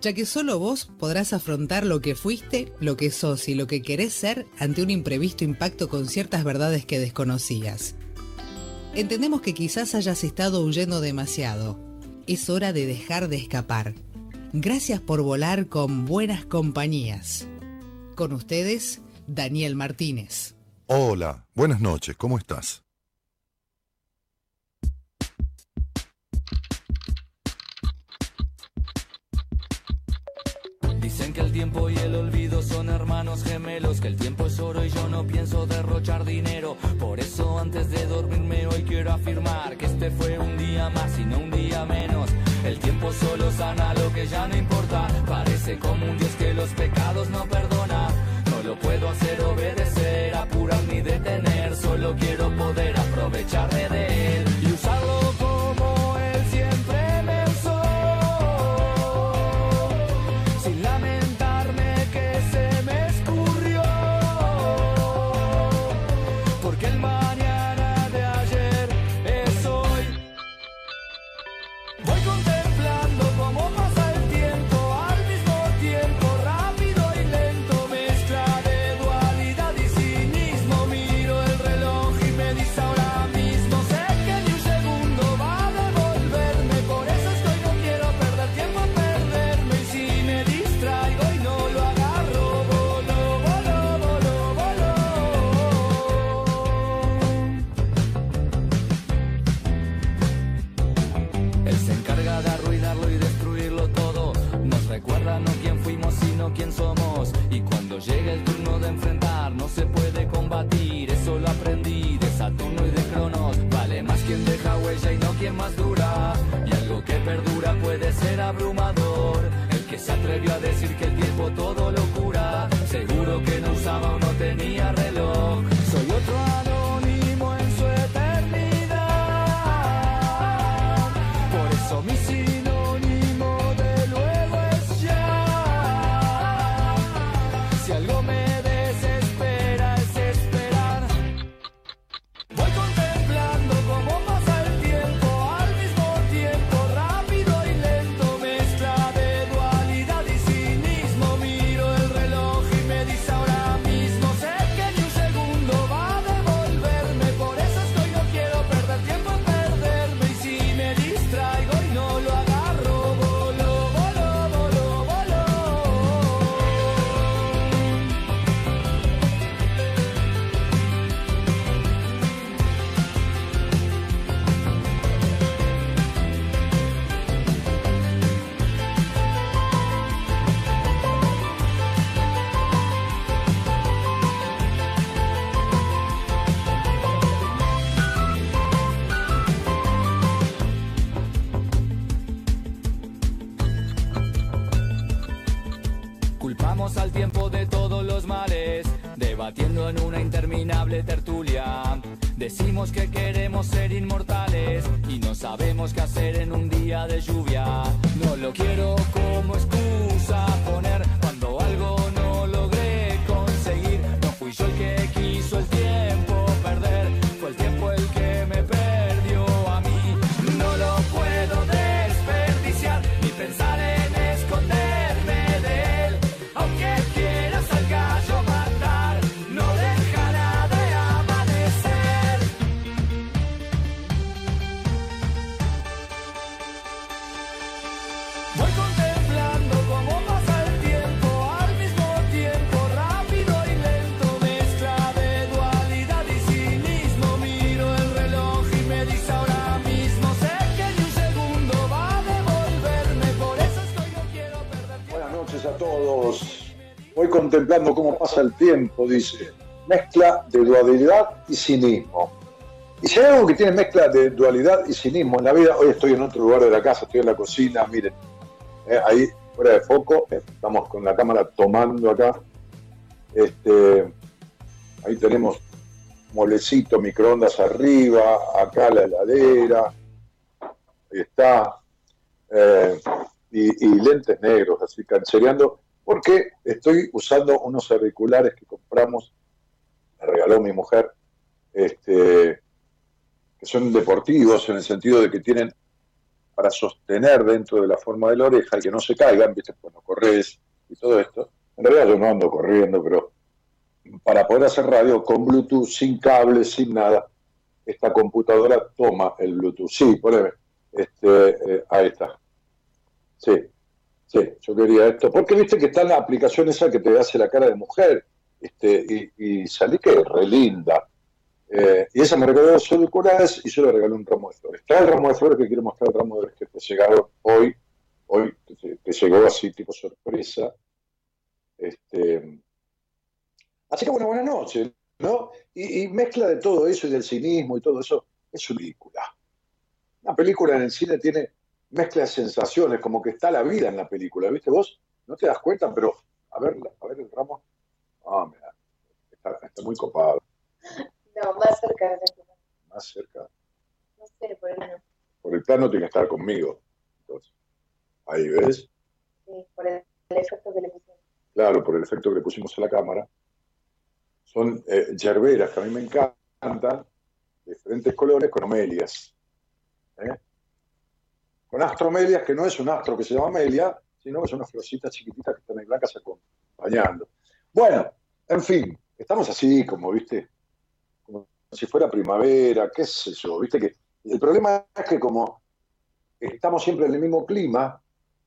ya que solo vos podrás afrontar lo que fuiste, lo que sos y lo que querés ser ante un imprevisto impacto con ciertas verdades que desconocías. Entendemos que quizás hayas estado huyendo demasiado. Es hora de dejar de escapar. Gracias por volar con buenas compañías. Con ustedes, Daniel Martínez. Hola, buenas noches, ¿cómo estás? Que el tiempo y el olvido son hermanos gemelos, que el tiempo es oro y yo no pienso derrochar dinero. Por eso antes de dormirme hoy quiero afirmar que este fue un día más y no un día menos. El tiempo solo sana lo que ya no importa, parece como un Dios que los pecados no perdona. No lo puedo hacer obedecer, apurar ni detener, solo quiero poder aprovecharme de él llega el turno de enfrentar no se puede combatir, eso lo aprendí de Saturno y de Cronos, vale más quien deja huella y no quien más dura y algo que perdura puede ser abrumador, el que se atrevió a decir que el tiempo todo Decimos que queremos ser inmortales y no sabemos qué hacer en un día de lluvia. No lo quiero como excusa contemplando cómo pasa el tiempo, dice. Mezcla de dualidad y cinismo. Y si hay algo que tiene mezcla de dualidad y cinismo en la vida, hoy estoy en otro lugar de la casa, estoy en la cocina, miren, eh, ahí fuera de foco, eh, estamos con la cámara tomando acá Este, ahí tenemos molecito, microondas arriba, acá la heladera, ahí está, eh, y, lentes negros, así canchereando, porque estoy usando unos auriculares que compramos, me regaló mi mujer, este, que son deportivos en el sentido de que tienen para sostener dentro de la forma de la oreja y que no se caigan, ¿viste? cuando corres y todo esto. En realidad yo no ando corriendo, pero para poder hacer radio con Bluetooth, sin cables, sin nada, esta computadora toma el Bluetooth. Sí, poneme. Este, eh, ahí está. Sí, sí, yo quería esto. Porque viste que está la aplicación esa que te hace la cara de mujer. Este, y, salí que es re linda. Eh, y esa me regaló dos auriculares y yo le regalé un ramo de flores. Está el ramo de flores que quiero mostrar el ramo de flores que te llegaron hoy. Hoy te, llegó así tipo sorpresa. Este, Así que bueno, buenas noches, ¿no? Y, mezcla de todo eso y del cinismo y todo eso, es una película. Una película en el cine tiene mezcla de sensaciones, como que está la vida en la película, ¿viste vos? No te das cuenta, pero a ver, a ver el ramo. Ah, mira, está, muy copado. No, más cerca de la Más cerca. No sé, por el plano. Por el plano tiene que estar conmigo. Entonces, ahí ves. Sí, por el efecto que le pusimos. Claro, por el efecto que le pusimos a la cámara son eh, yerberas que a mí me encantan, de diferentes colores, con omelias. ¿eh? Con astromelias, que no es un astro que se llama amelia, sino que son unas florcitas chiquititas que están ahí blancas acompañando. Bueno, en fin, estamos así, como viste, como si fuera primavera, qué sé yo, viste que el problema es que como estamos siempre en el mismo clima,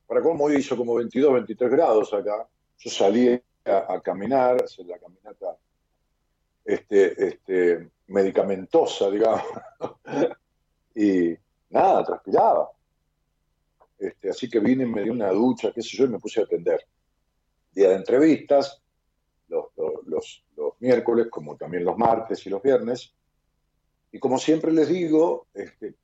para cómo hoy hizo como 22, 23 grados acá, yo salí a, a caminar, hacer la caminata este, este, medicamentosa, digamos. y nada, transpiraba. Este, así que vine, me di una ducha, qué sé yo, y me puse a atender. Día de entrevistas, los, miércoles, como también los martes y los viernes. Y como siempre les digo, este,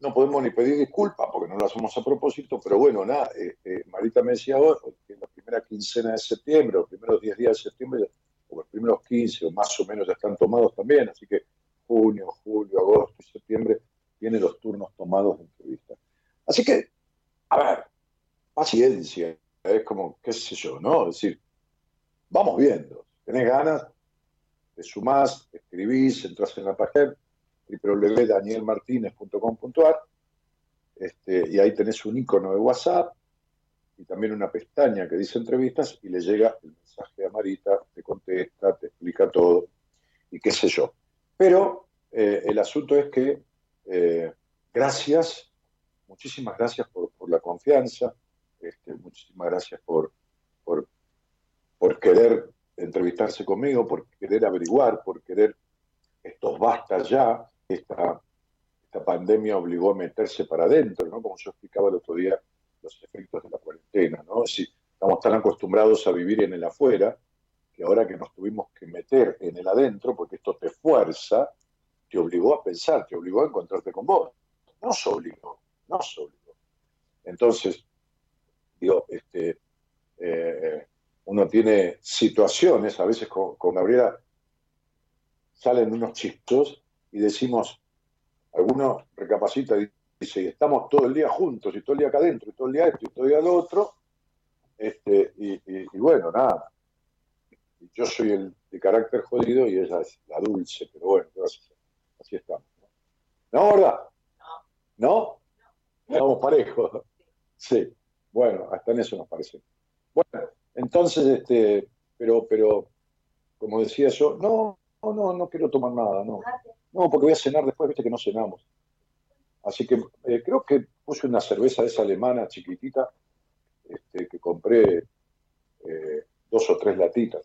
no podemos ni pedir disculpas porque no lo hacemos a propósito, pero bueno, nada, este, Marita me decía hoy que en la primera quincena de septiembre, los primeros 10 días de septiembre, o los primeros 15 o más o menos ya están tomados también, así que junio, julio, agosto y septiembre tienen los turnos tomados de entrevista. Así que, a ver, paciencia, es como, qué sé yo, ¿no? Es decir, vamos viendo, tenés ganas, te sumás, escribís, entras en la página www.danielmartinez.com.ar este, y ahí tenés un icono de WhatsApp y también una pestaña que dice entrevistas y le llega el mensaje a Marita, te contesta, te explica todo y qué sé yo. Pero eh, el asunto es que eh, gracias, muchísimas gracias por, la confianza, este, muchísimas gracias por, por, querer entrevistarse conmigo, por querer averiguar, por querer estos basta ya. Esta, esta pandemia obligó a meterse para adentro, ¿no? Como yo explicaba el otro día los efectos de la cuarentena, ¿no? Si estamos tan acostumbrados a vivir en el afuera, que ahora que nos tuvimos que meter en el adentro, porque esto te fuerza, te obligó a pensar, te obligó a encontrarte con vos. No se obligó, no obligó. Entonces, digo, este, eh, uno tiene situaciones, a veces con, con Gabriela salen unos chistos y decimos, alguno recapacita y dice, estamos todo el día juntos, y todo el día acá adentro, y todo el día esto, y todo el día lo otro, este, y, bueno, nada. Yo soy el de carácter jodido y ella es la dulce, pero bueno, así estamos. ¿No, verdad? No. ¿No? Estamos parejos. Sí. Bueno, hasta en eso nos parece. Bueno, entonces, este, pero, pero, como decía yo, no, no, no, no quiero tomar nada, no. No, porque voy a cenar después, viste que no cenamos. Así que eh, creo que puse una cerveza de esa alemana chiquitita este, que compré eh, dos o tres latitas.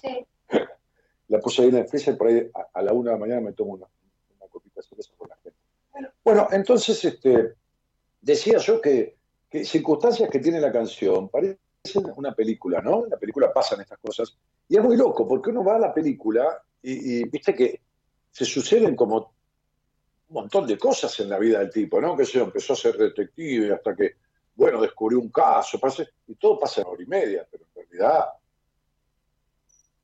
Sí. la puse ahí en el freezer, por ahí a, la una de la mañana me tomo una, copita de cerveza con la gente. Bueno, entonces este, decía yo que, circunstancias que tiene la canción parecen una película, ¿no? En la película pasan estas cosas. Y es muy loco, porque uno va a la película y, viste que se suceden como un montón de cosas en la vida del tipo, ¿no? Que se empezó a ser detective hasta que, bueno, descubrió un caso, y todo pasa en hora y media, pero en realidad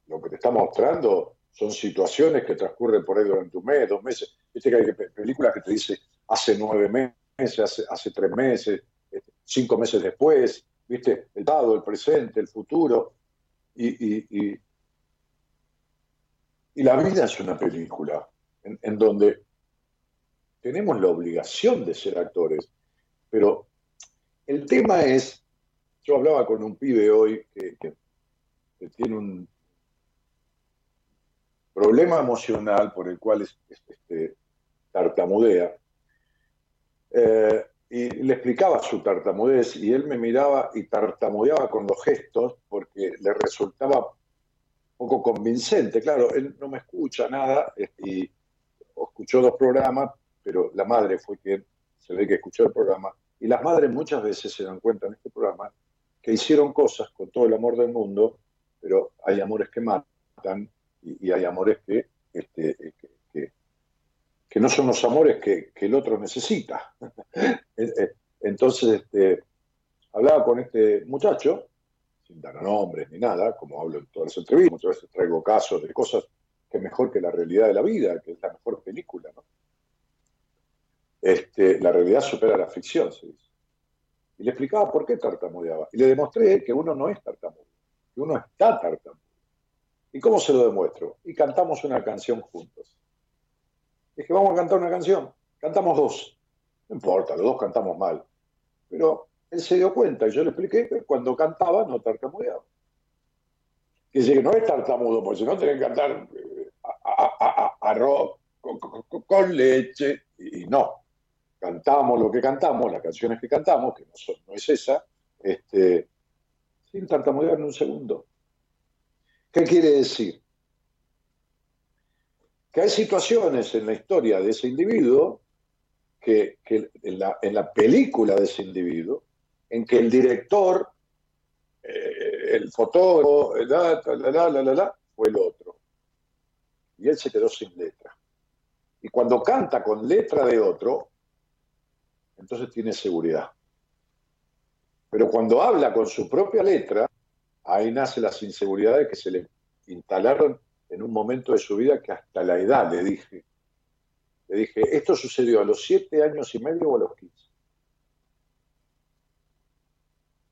lo que te está mostrando son situaciones que transcurren por ahí durante un mes, dos meses. Viste que hay pe- películas que te dice hace nueve meses, hace, tres meses, este, cinco meses después, viste, el dado, el presente, el futuro. Y, y- la vida es una película en, donde tenemos la obligación de ser actores, pero el tema es, yo hablaba con un pibe hoy que, tiene un problema emocional por el cual es- este, tartamudea, eh, y le explicaba su tartamudez y él me miraba y tartamudeaba con los gestos porque le resultaba poco convincente. Claro, él no me escucha nada eh, y escuchó dos programas, pero la madre fue quien se ve que escuchó el programa. Y las madres muchas veces se dan cuenta en este programa que hicieron cosas con todo el amor del mundo, pero hay amores que matan y, hay amores que, este, que, que- no son los amores que, que el otro necesita. Eh, Entonces, este, hablaba con este muchacho, sin dar nombres ni nada, como hablo en todas las entrevistas, muchas veces traigo casos de cosas que es mejor que la realidad de la vida, que es la mejor película, ¿no? Este, la realidad supera la ficción, se dice. Y le explicaba por qué tartamudeaba. Y le demostré que uno no es tartamudo, que uno está tartamudo. ¿Y cómo se lo demuestro? Y cantamos una canción juntos. Dije, vamos a cantar una canción. Cantamos dos. No importa, los dos cantamos mal. Pero él se dio cuenta y yo le expliqué que cuando cantaba no tartamudeaba. Dice que no es tartamudo, porque si no tenés que cantar eh, arroz con, leche. Y no. Cantamos lo que cantamos, las canciones que cantamos, que no es esa, este, sin tartamudear en un segundo. ¿Qué quiere decir? Que hay situaciones en la historia de ese individuo, que, en, la, película de ese individuo, en que el director, eh, el fotógrafo, la, la, la, la, la, fue el otro. Y él se quedó sin letra. Y cuando canta con letra de otro, entonces tiene seguridad. Pero cuando habla con su propia letra, ahí nace las inseguridades que se le instalaron en un momento de su vida que hasta la edad le dije. Le dije, esto sucedió a los siete años y medio o a los quince.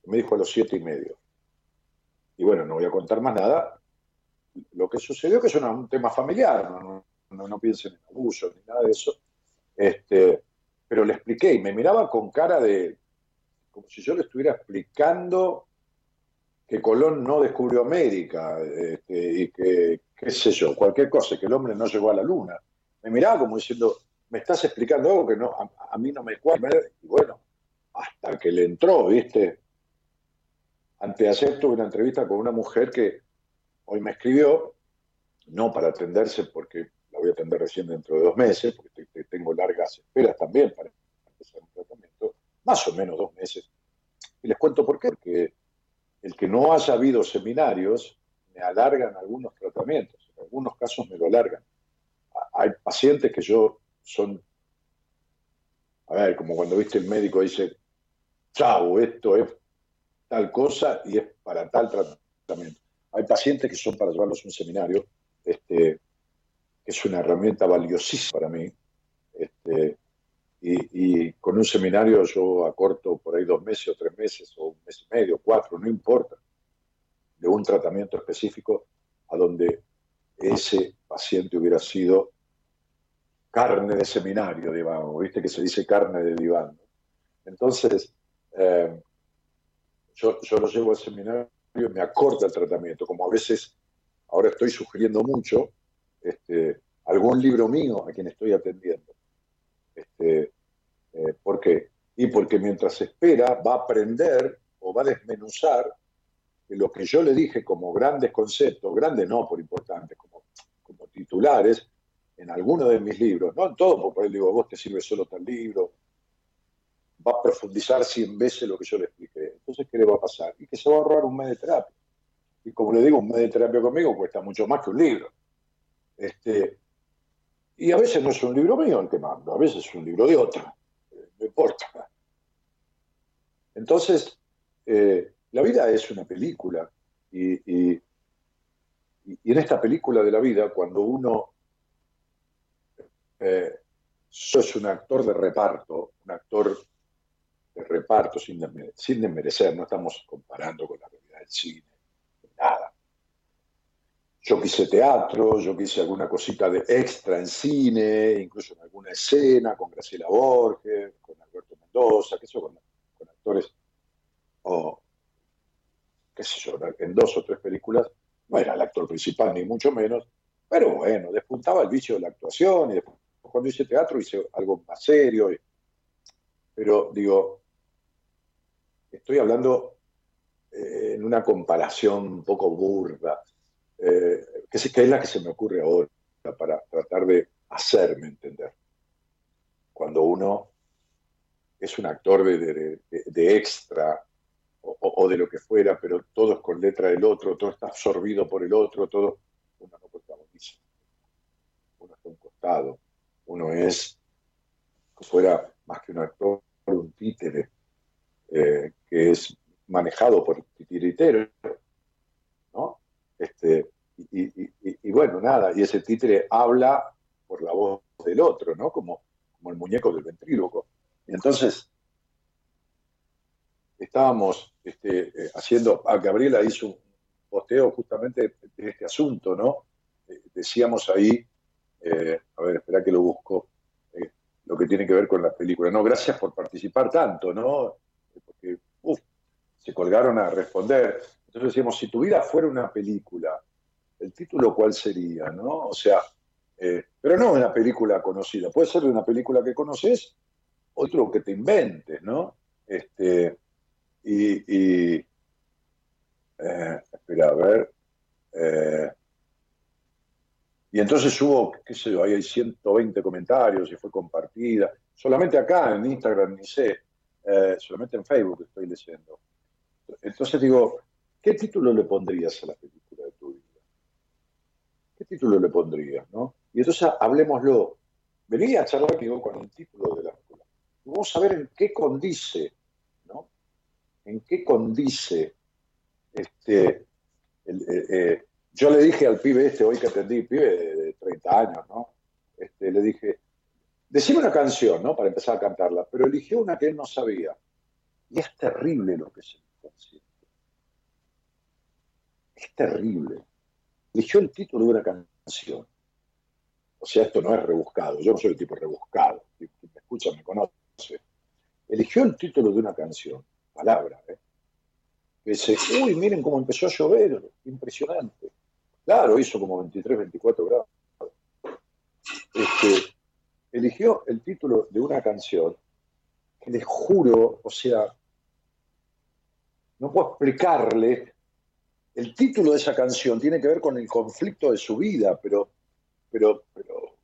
Me dijo a los siete y medio. Y bueno, no voy a contar más nada. Lo que sucedió que es un tema familiar, no, no piensen en abuso ni nada de eso. Este, pero le expliqué y me miraba con cara de, como si yo le estuviera explicando que Colón no descubrió América este, y que, qué sé yo, cualquier cosa, que el hombre no llegó a la luna. Me miraba como diciendo, me estás explicando algo que no, a, mí no me cuadra. Y bueno, hasta que le entró, ¿viste? Anteayer tuve una entrevista con una mujer que hoy me escribió, no para atenderse porque la voy a atender recién dentro de dos meses, porque te- te- tengo largas esperas también para empezar un tratamiento, más o menos dos meses. Y les cuento por qué, el que no haya habido seminarios me alargan algunos tratamientos, en algunos casos me lo alargan. Hay pacientes que yo son, a ver, como cuando viste el médico dice, chau, esto es tal cosa y es para tal tratamiento. Hay pacientes que son para llevarlos a un seminario, este, que es una herramienta valiosísima para mí. Este, y, con un seminario yo acorto por ahí dos meses o tres meses o un mes y medio, cuatro, no importa, de un tratamiento específico a donde ese paciente hubiera sido carne de seminario, digamos, viste que se dice carne de diván. Entonces, eh, yo, yo lo llevo al seminario y me acorta el tratamiento, como a veces ahora estoy sugiriendo mucho este, algún libro mío a quien estoy atendiendo. Este, eh, ¿Por qué? Y porque mientras espera va a aprender o va a desmenuzar lo que yo le dije como grandes conceptos, grandes no por importantes, como, como titulares, en alguno de mis libros, no en todo, porque por ahí digo, vos te sirve solo tal libro, va a profundizar 100 veces lo que yo le expliqué. Entonces, ¿qué le va a pasar? Y que se va a ahorrar un mes de terapia. Y como le digo, un mes de terapia conmigo cuesta mucho más que un libro. Este, y a veces no es un libro mío el que mando, a veces es un libro de otro. Eh, No importa. Entonces, eh, la vida es una película y, y- en esta película de la vida, cuando uno eh, sos un actor de reparto, un actor de reparto sin, desme- sin desmerecer, no estamos comparando con la realidad del cine, nada. Yo quise teatro, yo quise alguna cosita de extra en cine, incluso en alguna escena con Graciela Borges, con Alberto Mendoza, sé yo, con, con actores, o qué sé yo, en dos o tres películas, no era el actor principal ni mucho menos, pero bueno, despuntaba el vicio de la actuación y después cuando hice teatro hice algo más serio. pero digo, estoy hablando eh, en una comparación un poco burda, eh, que, es, la que se me ocurre ahora para tratar de hacerme entender. Cuando uno es un actor de, de- de- extra o, de lo que fuera, pero todo es con letra del otro, todo está absorbido por el otro, todo uno no protagoniza. Uno está un costado, uno es, que fuera más que un actor, un títere, eh, que es manejado por titiritero, ¿no? Este, y, bueno, nada, y ese títere habla por la voz del otro, ¿no? Como, como el muñeco del ventríloco. Entonces, estábamos este, eh, haciendo, a Gabriela hizo un posteo justamente de este asunto, ¿no? Eh, decíamos ahí, eh, a ver, espera que lo busco, lo que tiene que ver con la película. No, gracias por participar tanto, ¿no? Porque, uf, se colgaron a responder. Entonces decíamos, si tu vida fuera una película, ¿el título cuál sería, no? O sea, eh, pero no una película conocida, puede ser una película que conoces, otro que te inventes, ¿no? Este, y, y, eh, espera, a ver. eh, y entonces hubo, qué sé yo, ahí hay 120 comentarios y fue compartida. Solamente acá en Instagram, ni sé, solamente en Facebook estoy leyendo. Entonces digo, ¿qué título le pondrías a la película de tu vida? ¿Qué título le pondrías, no? Y entonces hablemoslo. Vení a charlar conmigo con el título de la película. Vamos a ver en qué condice, ¿no? En qué condice este, eh, eh, yo le dije al pibe este, hoy que atendí, pibe de, de 30 años, ¿no? Este, le dije, decime una canción, ¿no? Para empezar a cantarla, pero eligió una que él no sabía. Y es terrible lo que el inconsciente. Es terrible. Eligió el título de una canción. O sea, esto no es rebuscado. Yo no soy el tipo rebuscado. Quien me escucha me conoce. Eligió el título de una canción. Palabra, ¿eh? Dice, uy, miren cómo empezó a llover. Impresionante. Claro, hizo como 23, 24 grados. Este, eligió el título de una canción que les juro, o sea, no puedo explicarle. El título de esa canción tiene que ver con el conflicto de su vida, pero, pero, pero,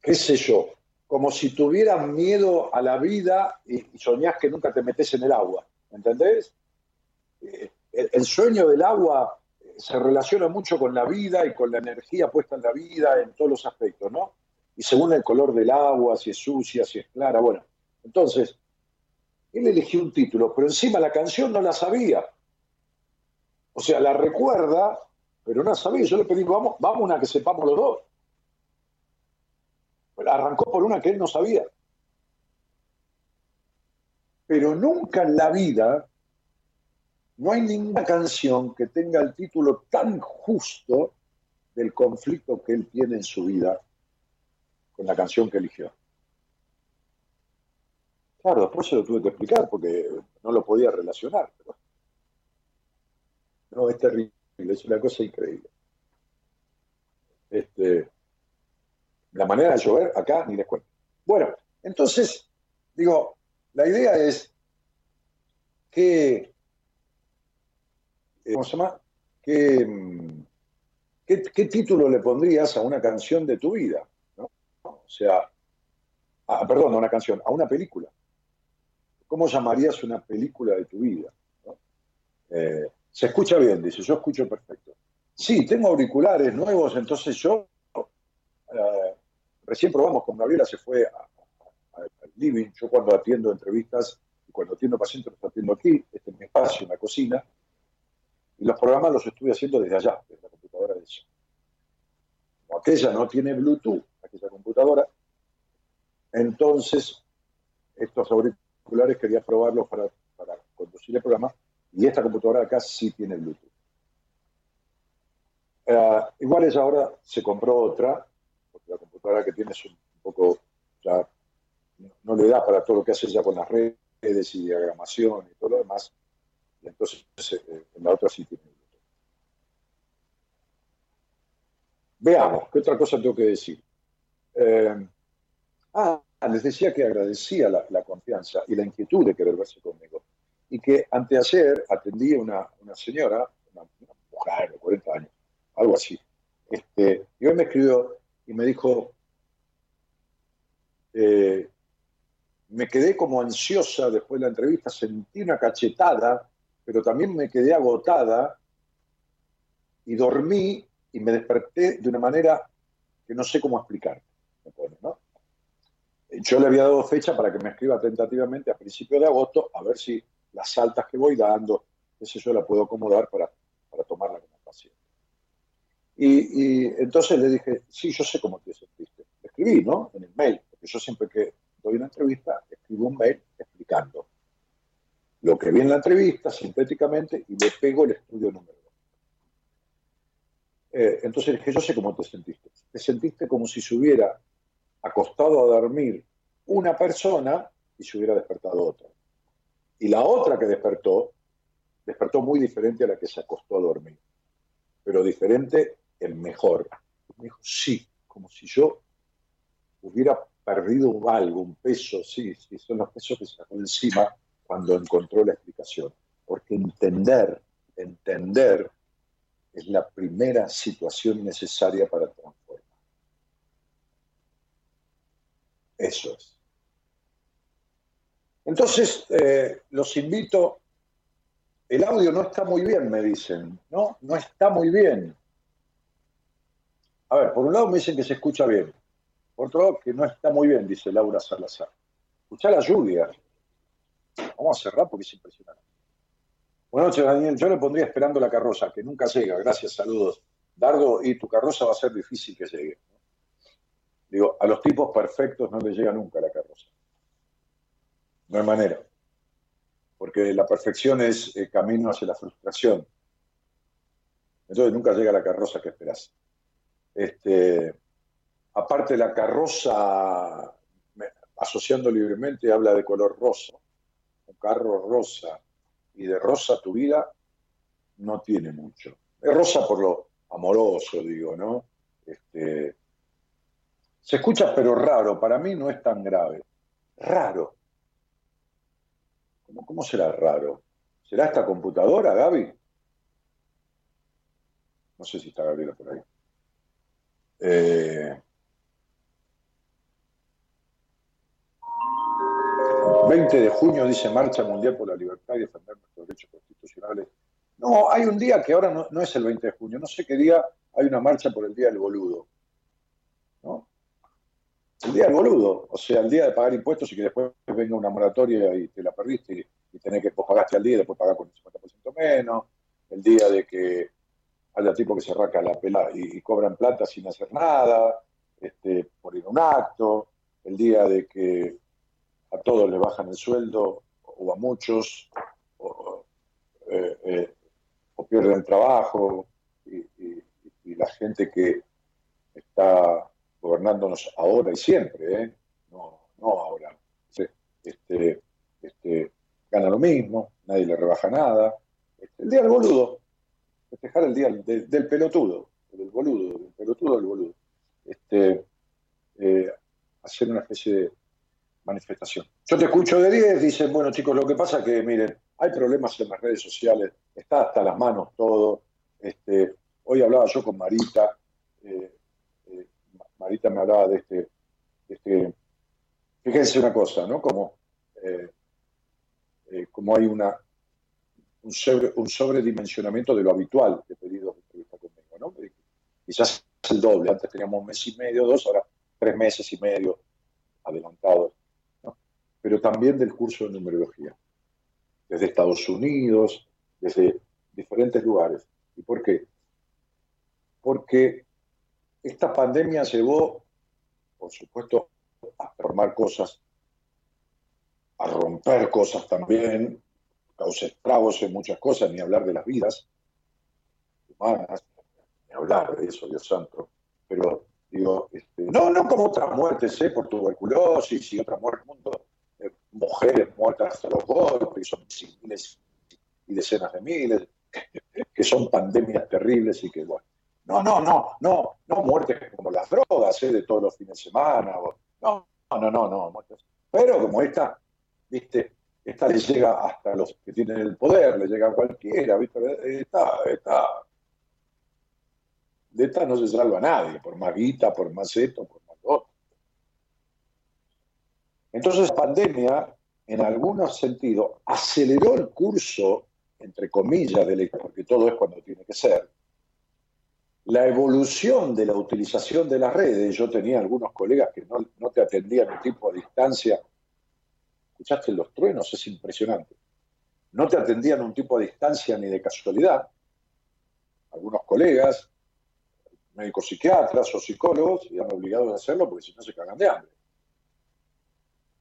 qué sé yo, como si tuvieras miedo a la vida y, y soñás que nunca te metes en el agua, ¿entendés? Eh, el, el sueño del agua eh, se relaciona mucho con la vida y con la energía puesta en la vida en todos los aspectos, ¿no? Y según el color del agua, si es sucia, si es clara, bueno. Entonces, él eligió un título, pero encima la canción no la sabía. O sea, la recuerda, pero no la sabía. Yo le pedí, vamos, vamos una que sepamos los dos. Arrancó por una que él no sabía. Pero nunca en la vida no hay ninguna canción que tenga el título tan justo del conflicto que él tiene en su vida con la canción que eligió. Claro, después se lo tuve que explicar porque no lo podía relacionar. No, es terrible, es una cosa increíble. Este, la manera de llover acá ni les cuento. Bueno, entonces, digo, la idea es que, ¿cómo se llama? Que, ¿qué, ¿Qué título le pondrías a una canción de tu vida? ¿no? O sea, a, perdón, a una canción, a una película. ¿Cómo llamarías una película de tu vida? Eh, se escucha bien, dice, yo escucho perfecto. Sí, tengo auriculares nuevos, entonces yo eh, recién probamos con Gabriela, se fue al living, yo cuando atiendo entrevistas y cuando atiendo pacientes los atiendo aquí, este es mi espacio, una cocina, Y los programas los estuve haciendo desde allá, desde la computadora de ella. Como aquella no tiene Bluetooth, aquella computadora, entonces estos auriculares quería probarlos para, conducir el programa y esta computadora acá sí tiene Bluetooth. Eh, igual ella ahora se compró otra, porque la computadora que tiene es un poco, ya no, no le da para todo lo que hace ella con las redes y diagramación y todo lo demás. Y entonces eh, en la otra sí tiene Bluetooth. Veamos, ¿qué otra cosa tengo que decir? Eh, ah, les decía que agradecía la, confianza y la inquietud de querer verse conmigo. Y que anteayer atendí a una, señora, una, una mujer de 40 años, algo así. Este, y hoy me escribió y me dijo, eh, me quedé como ansiosa después de la entrevista, sentí una cachetada, pero también me quedé agotada y dormí y me desperté de una manera que no sé cómo explicar. Yo le había dado fecha para que me escriba tentativamente a principios de agosto, a ver si las altas que voy dando, ese yo la puedo acomodar para, para tomarla como paciente. Y, entonces le dije, sí, yo sé cómo te sentiste. Escribí, ¿no? En el mail, porque yo siempre que doy una entrevista, escribo un mail explicando lo que vi en la entrevista, sintéticamente, y le pego el estudio número dos. Eh, entonces le dije, yo sé cómo te sentiste. Te sentiste como si se hubiera acostado a dormir una persona y se hubiera despertado otra. Y la otra que despertó, despertó muy diferente a la que se acostó a dormir, pero diferente en mejor. Me dijo, sí, como si yo hubiera perdido algo, un peso, sí, sí, son los pesos que sacó encima cuando encontró la explicación. Porque entender, entender es la primera situación necesaria para transformar. Eso es. Entonces, eh, los invito, el audio no está muy bien, me dicen, ¿no? No está muy bien. A ver, por un lado me dicen que se escucha bien, por otro lado que no está muy bien, dice Laura Salazar. Escuchá la lluvia. Vamos a cerrar porque es impresionante. Buenas noches, Daniel. Yo le pondría esperando la carroza, que nunca llega. Gracias, saludos. Dardo, y tu carroza va a ser difícil que llegue. Digo, a los tipos perfectos no les llega nunca la carroza. No hay manera. Porque la perfección es el camino hacia la frustración. Entonces nunca llega la carroza que esperás. Este, aparte la carroza, asociando libremente, habla de color rosa. Un carro rosa. Y de rosa tu vida no tiene mucho. Es rosa por lo amoroso, digo, ¿no? Este, se escucha pero raro, para mí no es tan grave. Raro. ¿Cómo, será raro? ¿Será esta computadora, Gaby? No sé si está Gabriela por ahí. Eh, 20 de junio dice Marcha Mundial por la Libertad y defender nuestros derechos constitucionales. No, hay un día que ahora no, no, es el 20 de junio, no sé qué día hay una marcha por el Día del Boludo. ¿no? El Día del Boludo, o sea, el día de pagar impuestos y que después venga una moratoria y te la perdiste y, y tenés que pues, pagaste al día y después pagar con el 50% menos. El día de que haya tipo que se arranca la pela y, cobran plata sin hacer nada, este, por ir a un acto. El día de que a todos le bajan el sueldo o a muchos, o, eh, eh, pierden trabajo, y, la gente que está gobernándonos ahora y siempre, ¿eh? no, ahora, este, este, gana lo mismo, nadie le rebaja nada. Este, el día del boludo, festejar el día del, pelotudo, del boludo, del pelotudo del boludo. Este, eh, hacer una especie de manifestación. Yo te escucho de 10, dicen, bueno chicos, lo que pasa es que, miren, hay problemas en las redes sociales, está hasta las manos todo. Hoy hablaba yo con Marita, eh, Marita me hablaba de este, de este, fíjense una cosa, ¿no? Como, eh, eh como hay una, un, sobre, un, sobredimensionamiento de lo habitual de pedidos de entrevista conmigo, ¿no? Quizás el doble, antes teníamos un mes y medio, dos, ahora tres meses y medio adelantados pero también del curso de numerología. Desde Estados Unidos, desde diferentes lugares. ¿Y por qué? Porque esta pandemia llevó, por supuesto, a formar cosas, a romper cosas también, causó estragos en muchas cosas, ni hablar de las vidas humanas, ni hablar de eso, Dios santo. Pero digo, este, no, no como otras muertes, ¿eh? por tuberculosis y otras muertes, mundo, eh, mujeres muertas a los golpes, son miles y decenas de miles, que son pandemias terribles y que, bueno, no, no, no, no, no muertes como las drogas, ¿eh? de todos los fines de semana, no, no, no, no, muertes. Pero como esta, viste, esta le llega hasta los que tienen el poder, le llega a cualquiera, ¿viste? Esta, esta, de esta no se salva a nadie, por más guita, por más esto, por más otro. Entonces, la pandemia, en algunos sentidos, aceleró el curso, entre comillas, de la, porque todo es cuando tiene que ser, la evolución de la utilización de las redes. Yo tenía algunos colegas que no, te atendían un tipo a distancia escuchaste los truenos, es impresionante. No te atendían un tipo a distancia ni de casualidad. Algunos colegas, médicos psiquiatras o psicólogos, eran obligados a hacerlo porque si no se cagan de hambre.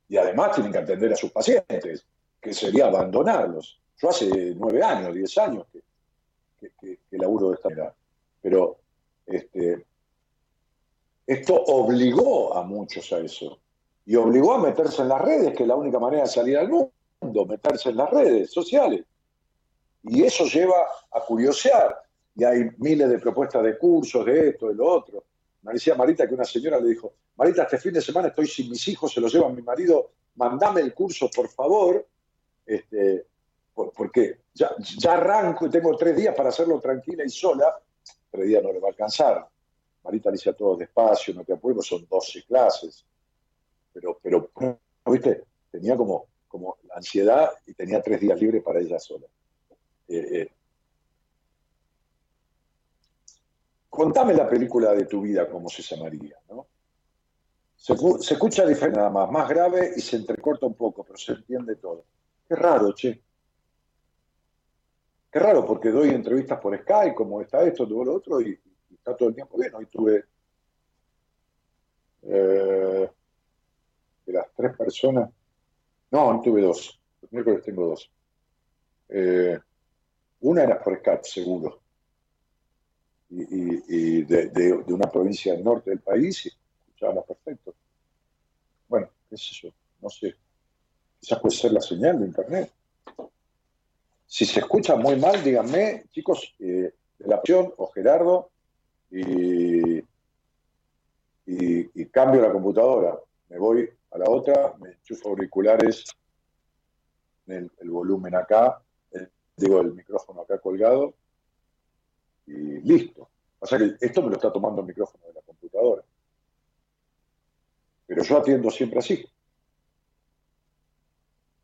Y además tienen que atender a sus pacientes, que sería abandonarlos. Yo hace nueve años, diez años que, que, laburo de esta manera. Pero este, esto obligó a muchos a eso y obligó a meterse en las redes, que es la única manera de salir al mundo, meterse en las redes sociales. Y eso lleva a curiosear. Y hay miles de propuestas de cursos, de esto, de lo otro. Me decía Marita que una señora le dijo, Marita, este fin de semana estoy sin mis hijos, se los lleva mi marido, mandame el curso, por favor, este, porque ya, ya arranco y tengo tres días para hacerlo tranquila y sola, tres no le va a alcanzar. Marita le dice a todos despacio, no te apures, son 12 clases pero, pero ¿viste? Tenía como, como ansiedad y tenía tres días libres para ella sola. Eh, eh. Contame la película de tu vida, cómo se llamaría, ¿no? Se, escucha diferente nada más, más grave y se entrecorta un poco, pero se entiende todo. Qué raro, che. Qué raro, porque doy entrevistas por Skype, como está esto, todo lo otro, y, está todo el tiempo bien. Hoy tuve eh, de las tres personas, no, tuve dos, los miércoles tengo dos. Eh, una era por Skype, seguro, y, de, una provincia del norte del país, y escuchábamos perfecto. Bueno, qué yo, no sé, quizás puede ser la señal de internet. Si se escucha muy mal, díganme, chicos, eh, de la opción o Gerardo, y, cambio la computadora. Me voy a la otra, me enchufo auriculares, el, el volumen acá, digo, el micrófono acá colgado, y listo. O sea que esto me lo está tomando el micrófono de la computadora. Pero yo atiendo siempre así.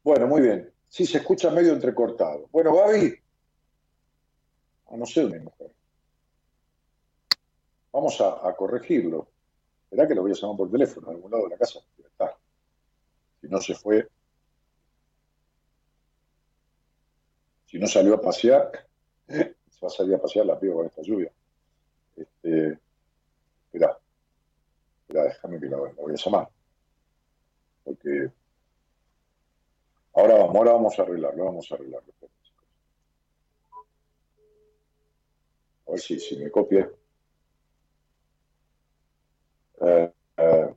Bueno, muy bien. Sí, se escucha medio entrecortado. Bueno, Gaby. Ah, no sé dónde mujer. Vamos a, a corregirlo. Será que lo voy a llamar por teléfono en algún lado de la casa. Si no se fue, si no salió a pasear, se va a salir a pasear la piba con esta lluvia. Este, espera, déjame que la, voy a llamar. Porque ahora vamos, ahora vamos a arreglarlo, vamos a arreglarlo. A ver si, me copia. Eh, eh,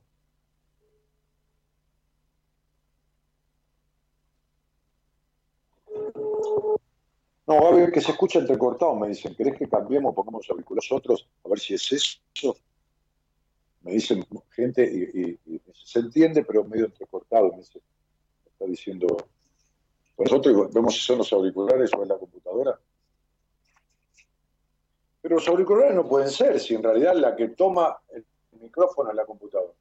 No, a ver que se escucha entrecortado, me dicen. ¿Querés que cambiemos, pongamos auriculares otros? A ver si es eso. Me dicen gente y, se entiende, pero medio entrecortado. Me dice, está diciendo. Nosotros vemos si son los auriculares o es la computadora. Pero los auriculares no pueden ser, si en realidad la que toma el micrófono es la computadora.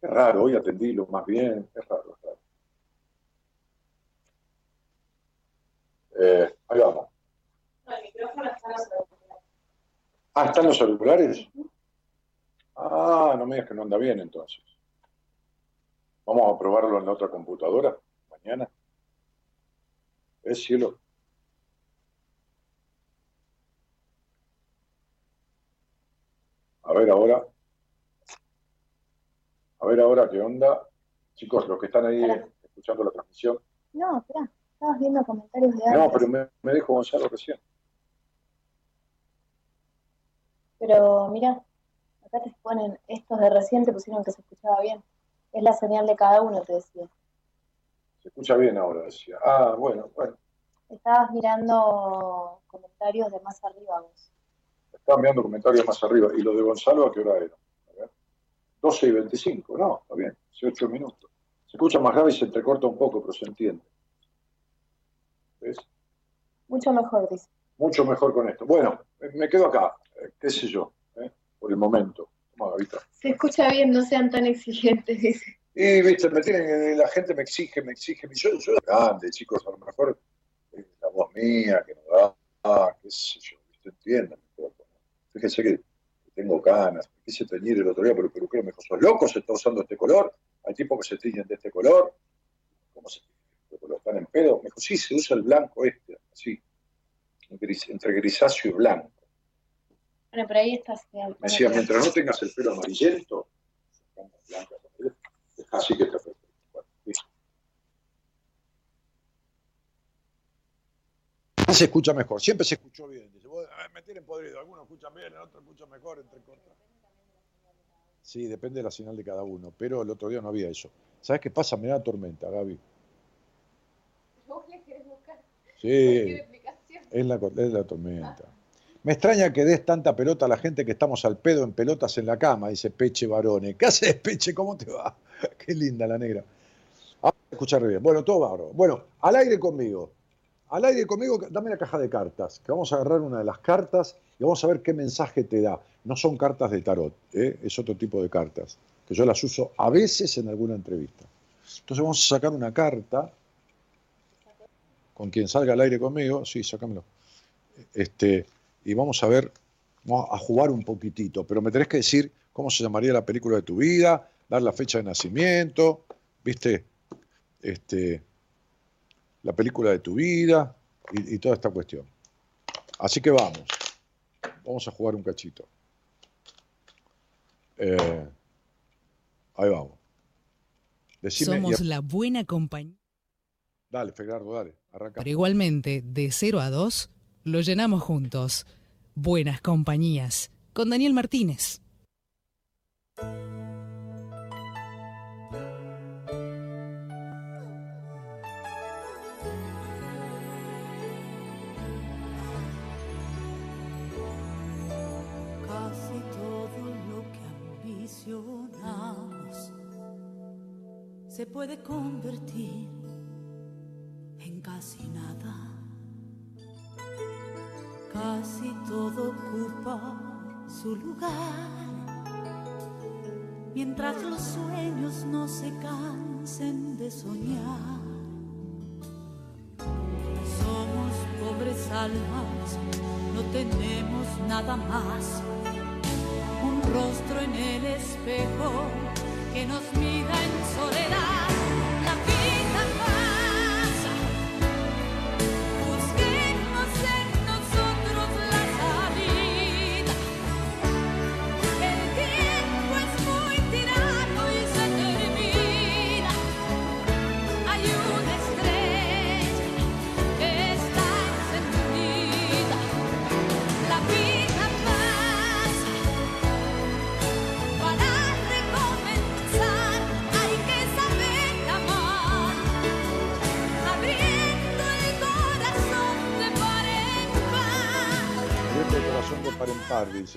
Es raro, hoy atendí lo más bien, es raro, es raro. Eh, ahí vamos. el micrófono está en los auriculares. Ah, ¿están los auriculares? Ah, no me digas que no anda bien entonces. Vamos a probarlo en la otra computadora mañana. Es cielo. A ver ahora. A ver ahora qué onda. Chicos, los que están ahí escuchando la transmisión. No, espera, estabas viendo comentarios de antes No, pero me, me dijo Gonzalo recién. Pero mira, acá te ponen, estos de recién te pusieron que se escuchaba bien. Es la señal de cada uno, te decía. Se escucha bien ahora, decía. Ah, bueno, bueno. Estabas mirando comentarios de más arriba vos. Estaba mirando comentarios más arriba. ¿Y lo de Gonzalo a qué hora era? A ver. 12 y 25, no, está bien, 18 minutos. Se escucha más grave y se entrecorta un poco, pero se entiende. ¿Ves? Mucho mejor, dice. Mucho mejor con esto. Bueno, me quedo acá, eh, qué sé yo, eh, por el momento. Gavita. Se escucha bien, no sean tan exigentes, dice. Y, viste, me tienen, la gente me exige, me exige. Yo, yo grande, chicos, a lo mejor eh, la voz mía, que no da, ah, qué sé yo, viste, entiendan. Fíjense que tengo canas, me quise teñir el otro día, pero el peluquero me dijo, ¿sos loco? ¿Se está usando este color? Hay tipos que se tiñen de este color. ¿Cómo se este color? ¿Están en pedo? Me dijo, sí, se usa el blanco este, así, entre grisáceo y blanco. Bueno, pero ahí está señal. Me decía, mientras no tengas el pelo amarillento, así que está perfecto. Bueno, listo. Se escucha mejor, siempre se escuchó bien. Dice, me tienen podrido, algunos escuchan bien, otros escuchan mejor, entre cortas. Sí, depende de la señal de cada uno, pero el otro día no había eso. ¿Sabes qué pasa? Me da tormenta, Gaby. ¿Vos le querés buscar Sí, es la, es la tormenta. Me extraña que des tanta pelota a la gente que estamos al pedo en pelotas en la cama, dice Peche Barone. ¿Qué haces, Peche? ¿Cómo te va? Qué linda la negra. Ahora escuchar bien. Bueno, todo bárbaro. Bueno, al aire conmigo. Al aire conmigo, dame la caja de cartas, que vamos a agarrar una de las cartas y vamos a ver qué mensaje te da. No son cartas de tarot, ¿eh? es otro tipo de cartas, que yo las uso a veces en alguna entrevista. Entonces vamos a sacar una carta con quien salga al aire conmigo, sí, sácamelo. Este, y vamos a ver, vamos a jugar un poquitito, pero me tenés que decir cómo se llamaría la película de tu vida, dar la fecha de nacimiento, ¿viste? Este, la película de tu vida y, y toda esta cuestión. Así que vamos, vamos a jugar un cachito. Eh, ahí vamos. Decime, Somos la buena compañía. dale, Fernando, dale, arranca. Pero igualmente, de 0 a 2, lo llenamos juntos. Buenas compañías. Con Daniel Martínez. Casi todo lo que ambicionamos se puede convertir en casi nada. Casi todo ocupa su lugar. Mientras los sueños no se cansen de soñar. Somos pobres almas, no tenemos nada más. Un rostro en el espejo que nos mira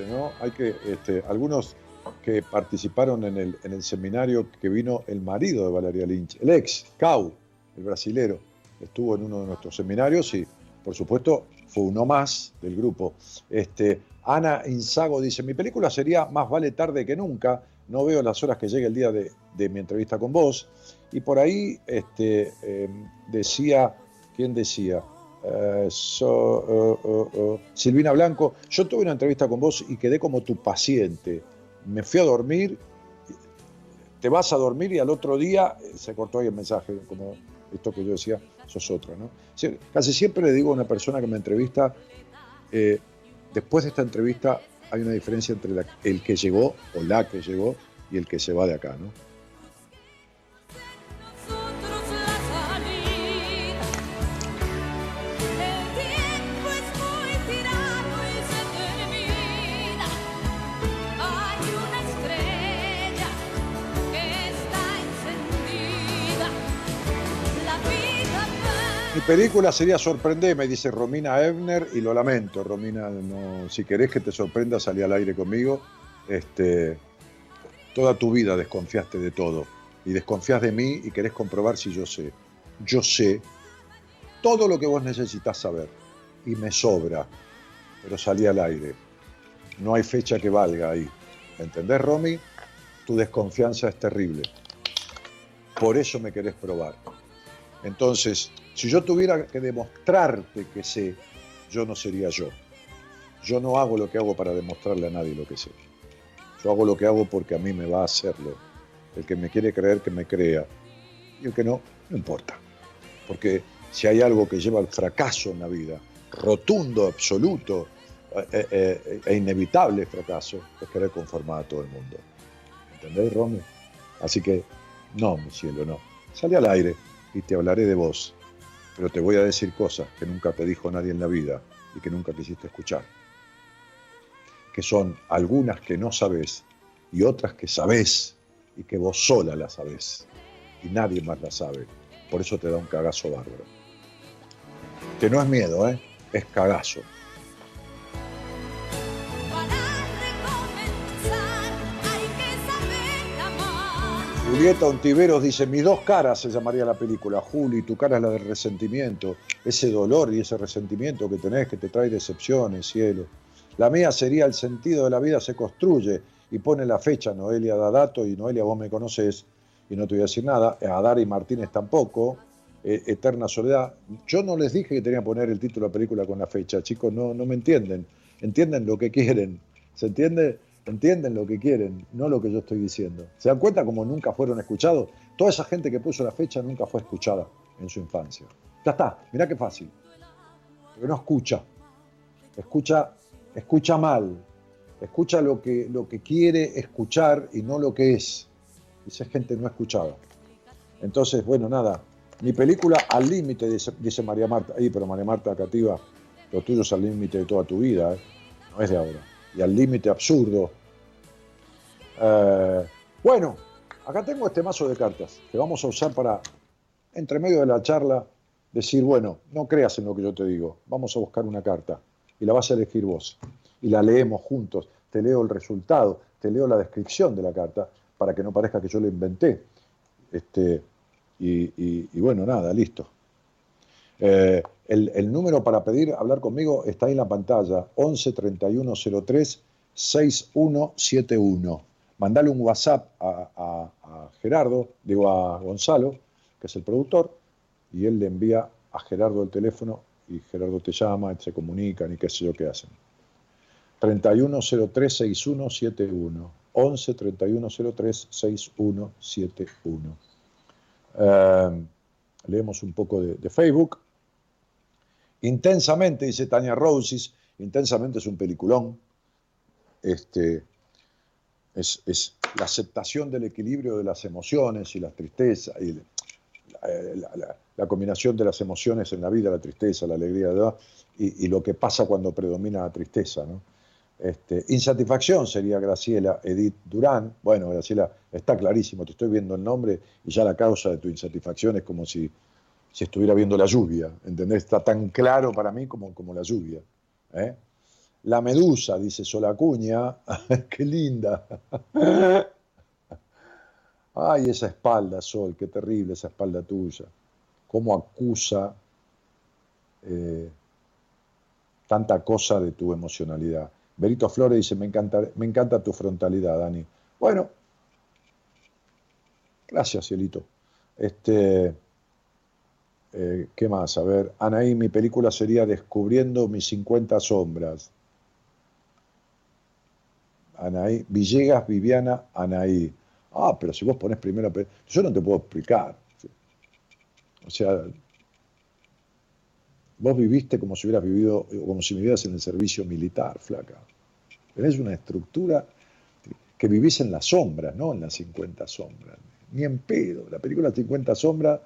¿no? Hay que, este, algunos que participaron en el, seminario que vino el marido de Valeria Lynch, el ex, Cau, el brasilero, estuvo en uno de nuestros seminarios y, por supuesto, fue uno más del grupo. Este, Ana Insago dice, mi película sería Más vale tarde que nunca, no veo las horas que llegue el día de, mi entrevista con vos. Y por ahí este, eh, decía, ¿quién decía? Eh, eh, eh, Silvina Blanco, yo tuve una entrevista con vos y quedé como tu paciente. Me fui a dormir, te vas a dormir y al otro día se cortó ahí el mensaje, como esto que yo decía, sos otro. ¿no? Casi siempre le digo a una persona que me entrevista, después de esta entrevista hay una diferencia entre el que llegó o la que llegó y el que se va de acá, ¿no? Película sería Sorprendeme, dice Romina Ebner, y lo lamento, Romina, no, si querés que te sorprenda, salí al aire conmigo. Este, toda tu vida desconfiaste de todo, y desconfías de mí y querés comprobar si yo sé. Yo sé todo lo que vos necesitas saber, y me sobra, pero salí al aire. No hay fecha que valga ahí. ¿Entendés, Romy? Tu desconfianza es terrible. Por eso me querés probar. Entonces, si yo tuviera que demostrarte que sé, yo no sería yo. Yo no hago lo que hago para demostrarle a nadie lo que sé. Yo hago lo que hago porque a mí me va a hacerlo. El que me quiere creer, que me crea. Y el que no, no importa. Porque si hay algo que lleva al fracaso en la vida, rotundo, absoluto eh, eh, eh, e inevitable fracaso, es querer conformar a todo el mundo. ¿Entendés, Romy? Así que, no, mi cielo, no. Salí al aire y te hablaré de vos pero te voy a decir cosas que nunca te dijo nadie en la vida y que nunca quisiste escuchar. Que son algunas que no sabes y otras que sabes y que vos sola las sabés y nadie más las sabe. Por eso te da un cagazo bárbaro. Que no es miedo, ¿eh? es cagazo. Julieta Ontiveros dice, mis dos caras se llamaría la película. Juli, tu cara es la del resentimiento, ese dolor y ese resentimiento que tenés que te trae decepciones, cielo. La mía sería el sentido de la vida se construye y pone la fecha, Noelia da dato y Noelia vos me conoces y no te voy a decir nada, Adar y Martínez tampoco, e, Eterna Soledad. Yo no les dije que tenía que poner el título de la película con la fecha, chicos, no, no me entienden, entienden lo que quieren, ¿se entiende? Entienden lo que quieren, no lo que yo estoy diciendo. ¿Se dan cuenta como nunca fueron escuchados? Toda esa gente que puso la fecha nunca fue escuchada en su infancia. Ya está, mirá qué fácil. Porque no escucha. Escucha, escucha mal. Escucha lo que, lo que quiere escuchar y no lo que es. Esa gente no escuchada. Entonces, bueno, nada. Mi película al límite, dice, María Marta. Ahí, pero María Marta Cativa, lo tuyo es al límite de toda tu vida, ¿eh? no es de ahora y al límite absurdo. Eh, bueno, acá tengo este mazo de cartas que vamos a usar para, entre medio de la charla, decir, bueno, no creas en lo que yo te digo, vamos a buscar una carta y la vas a elegir vos y la leemos juntos, te leo el resultado, te leo la descripción de la carta para que no parezca que yo la inventé. Este, y, bueno, nada, listo. Eh, el, número para pedir hablar conmigo está ahí en la pantalla, 11 31 03 6171. Mandale un WhatsApp a, Gerardo, digo a Gonzalo, que es el productor, y él le envía a Gerardo el teléfono y Gerardo te llama, se comunican y qué sé yo qué hacen. 31036171. 11 3103 6171. leemos un poco de Facebook. Intensamente, dice Tania Roses, Intensamente es un peliculón. Este, es, la aceptación del equilibrio de las emociones y las tristezas, y la, combinación de las emociones en la vida, la tristeza, la alegría, y, y, lo que pasa cuando predomina la tristeza. Este, insatisfacción sería Graciela Edith Durán. Bueno, Graciela, está clarísimo, te estoy viendo el nombre y ya la causa de tu insatisfacción es como si si estuviera viendo la lluvia, ¿entendés? Está tan claro para mí como, como la lluvia. ¿eh? La medusa, dice Solacuña, qué linda. Ay, esa espalda, Sol, qué terrible esa espalda tuya. Cómo acusa eh, tanta cosa de tu emocionalidad. Berito Flores dice, me encanta, me encanta tu frontalidad, Dani. Bueno, gracias, cielito. Este, eh, ¿Qué más? A ver, Anaí, mi película sería Descubriendo mis 50 sombras. Anaí, Villegas, Viviana, Anaí. Ah, pero si vos pones primero, yo no te puedo explicar. O sea, vos viviste como si hubieras vivido, como si vivieras en el servicio militar, flaca. Tenés una estructura que vivís en las sombras, no en las 50 sombras. Ni en pedo. La película 50 sombras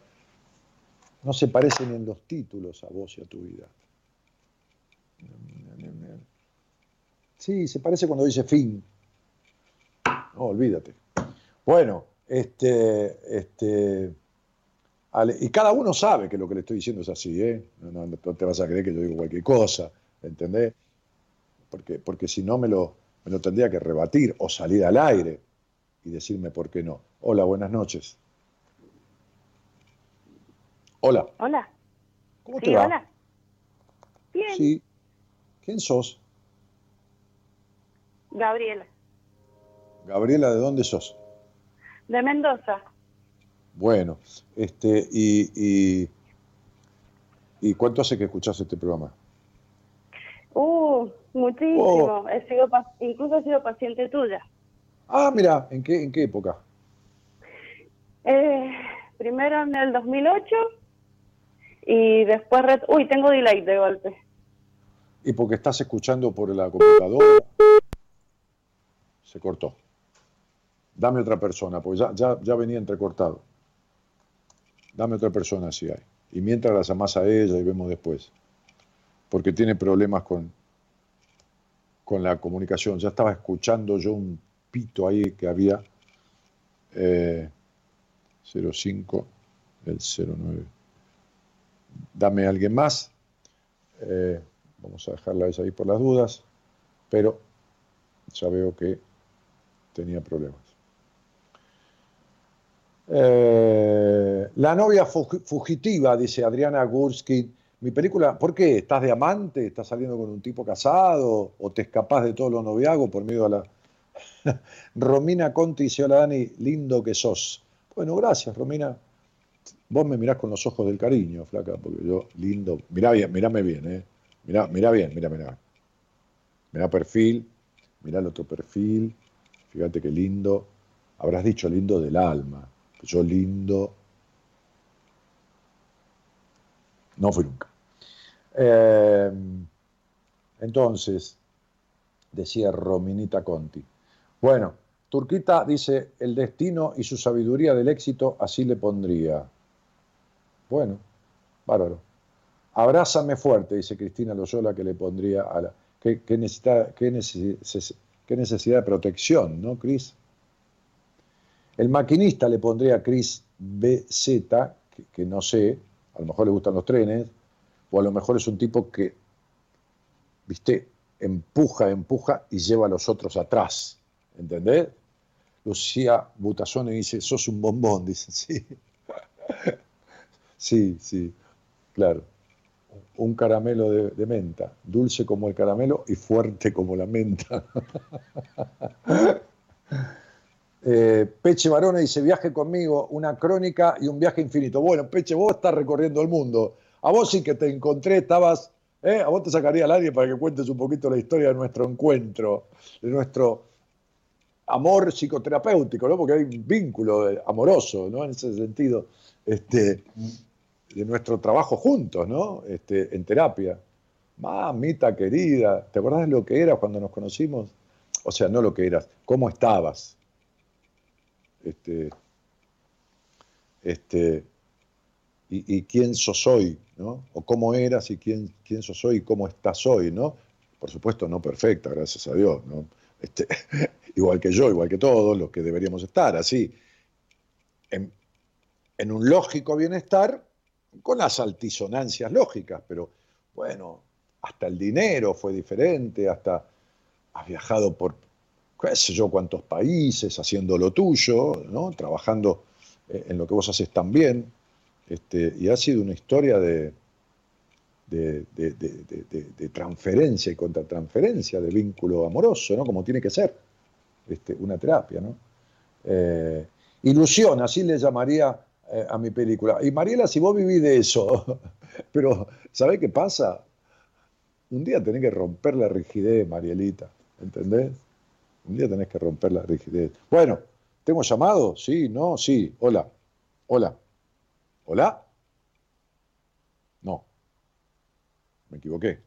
no se parece ni en los títulos a vos y a tu vida. Sí, se parece cuando dice fin. No, olvídate. Bueno, este, este, y cada uno sabe que lo que le estoy diciendo es así, ¿eh? No, te vas a creer que yo digo cualquier cosa, ¿entendés? Porque, porque si no me lo, me lo tendría que rebatir o salir al aire y decirme por qué no. Hola, buenas noches. Hola. Hola. ¿Cómo te va? Hola. Bien. Sí. ¿Quién sos? Gabriela. Gabriela, ¿de dónde sos? De Mendoza. Bueno, este, y, y, ¿y cuánto hace que escuchás este programa? Uh, muchísimo. Oh. He sido, incluso he sido paciente tuya. Ah, mira, ¿en qué, en qué época? Eh, primero en el 2008 y después... Uy, tengo delay de golpe. ¿Y porque estás escuchando por la computadora? Se cortó. Dame otra persona, porque ya, ya, ya venía entrecortado. Dame otra persona si hay. Y mientras la llamás a ella y vemos después. Porque tiene problemas con, con la comunicación. Ya estaba escuchando yo un pito ahí que había. Eh, 05, el 09. Dame a alguien más. Eh, vamos a dejarla esa ahí por las dudas. Pero ya veo que tenía problemas. Eh, la novia fugitiva, dice Adriana Gursky. Mi película, ¿por qué? ¿Estás de amante? ¿Estás saliendo con un tipo casado? ¿O te escapás de todos los noviagos por miedo a la... Romina Conti dice, hola Dani, lindo que sos. Bueno, gracias Romina. Vos me mirás con los ojos del cariño, flaca, porque yo, lindo, mirá bien, mirame bien, ¿eh? Mirá, mirá bien, mirá, mirá. Mirá perfil, mirá el otro perfil, fíjate qué lindo. Habrás dicho lindo del alma yo lindo no fui nunca. Eh, entonces, decía Rominita Conti. Bueno, Turquita dice, el destino y su sabiduría del éxito así le pondría. Bueno, bárbaro. Abrázame fuerte, dice Cristina Loyola, que le pondría a la... ¿Qué, necesita, qué, qué necesidad de protección, ¿no, Cris? El maquinista le pondría Chris BZ, que, que no sé, a lo mejor le gustan los trenes, o a lo mejor es un tipo que, viste, empuja, empuja y lleva a los otros atrás. ¿Entendés? Lucía Butazone dice, sos un bombón, dice, sí. Sí, sí, claro. Un caramelo de, menta, dulce como el caramelo y fuerte como la menta. Eh, Peche Barone dice, viaje conmigo, una crónica y un viaje infinito. Bueno, Peche, vos estás recorriendo el mundo. A vos sí que te encontré, estabas, ¿eh? a vos te sacaría al aire para que cuentes un poquito la historia de nuestro encuentro, de nuestro amor psicoterapéutico, ¿no? Porque hay un vínculo amoroso, ¿no? En ese sentido, este, de nuestro trabajo juntos, ¿no? Este, en terapia. Mamita querida, ¿te acordás lo que era cuando nos conocimos? O sea, no lo que eras, ¿cómo estabas? este, este, y, quién sos hoy, ¿no? O cómo eras y quién, quién sos hoy y cómo estás hoy, ¿no? Por supuesto, no perfecta, gracias a Dios, ¿no? Este, igual que yo, igual que todos los que deberíamos estar, así, en un lógico bienestar, con las altisonancias lógicas, pero bueno, hasta el dinero fue diferente, hasta has viajado por qué sé yo, cuántos países, haciendo lo tuyo, ¿no? trabajando eh, en lo que vos haces también. Este, y ha sido una historia de, de, transferencia y contratransferencia, de vínculo amoroso, ¿no? como tiene que ser este, una terapia. ¿no? Eh, ilusión, así le llamaría eh, a mi película. Y Mariela, si vos vivís de eso, pero ¿sabés qué pasa? Un día tenés que romper la rigidez, Marielita, ¿entendés? Un día tenés que romper la rigidez. Bueno, ¿tengo llamado? Sí, no, sí. Hola. Hola. ¿Hola? No. Me equivoqué.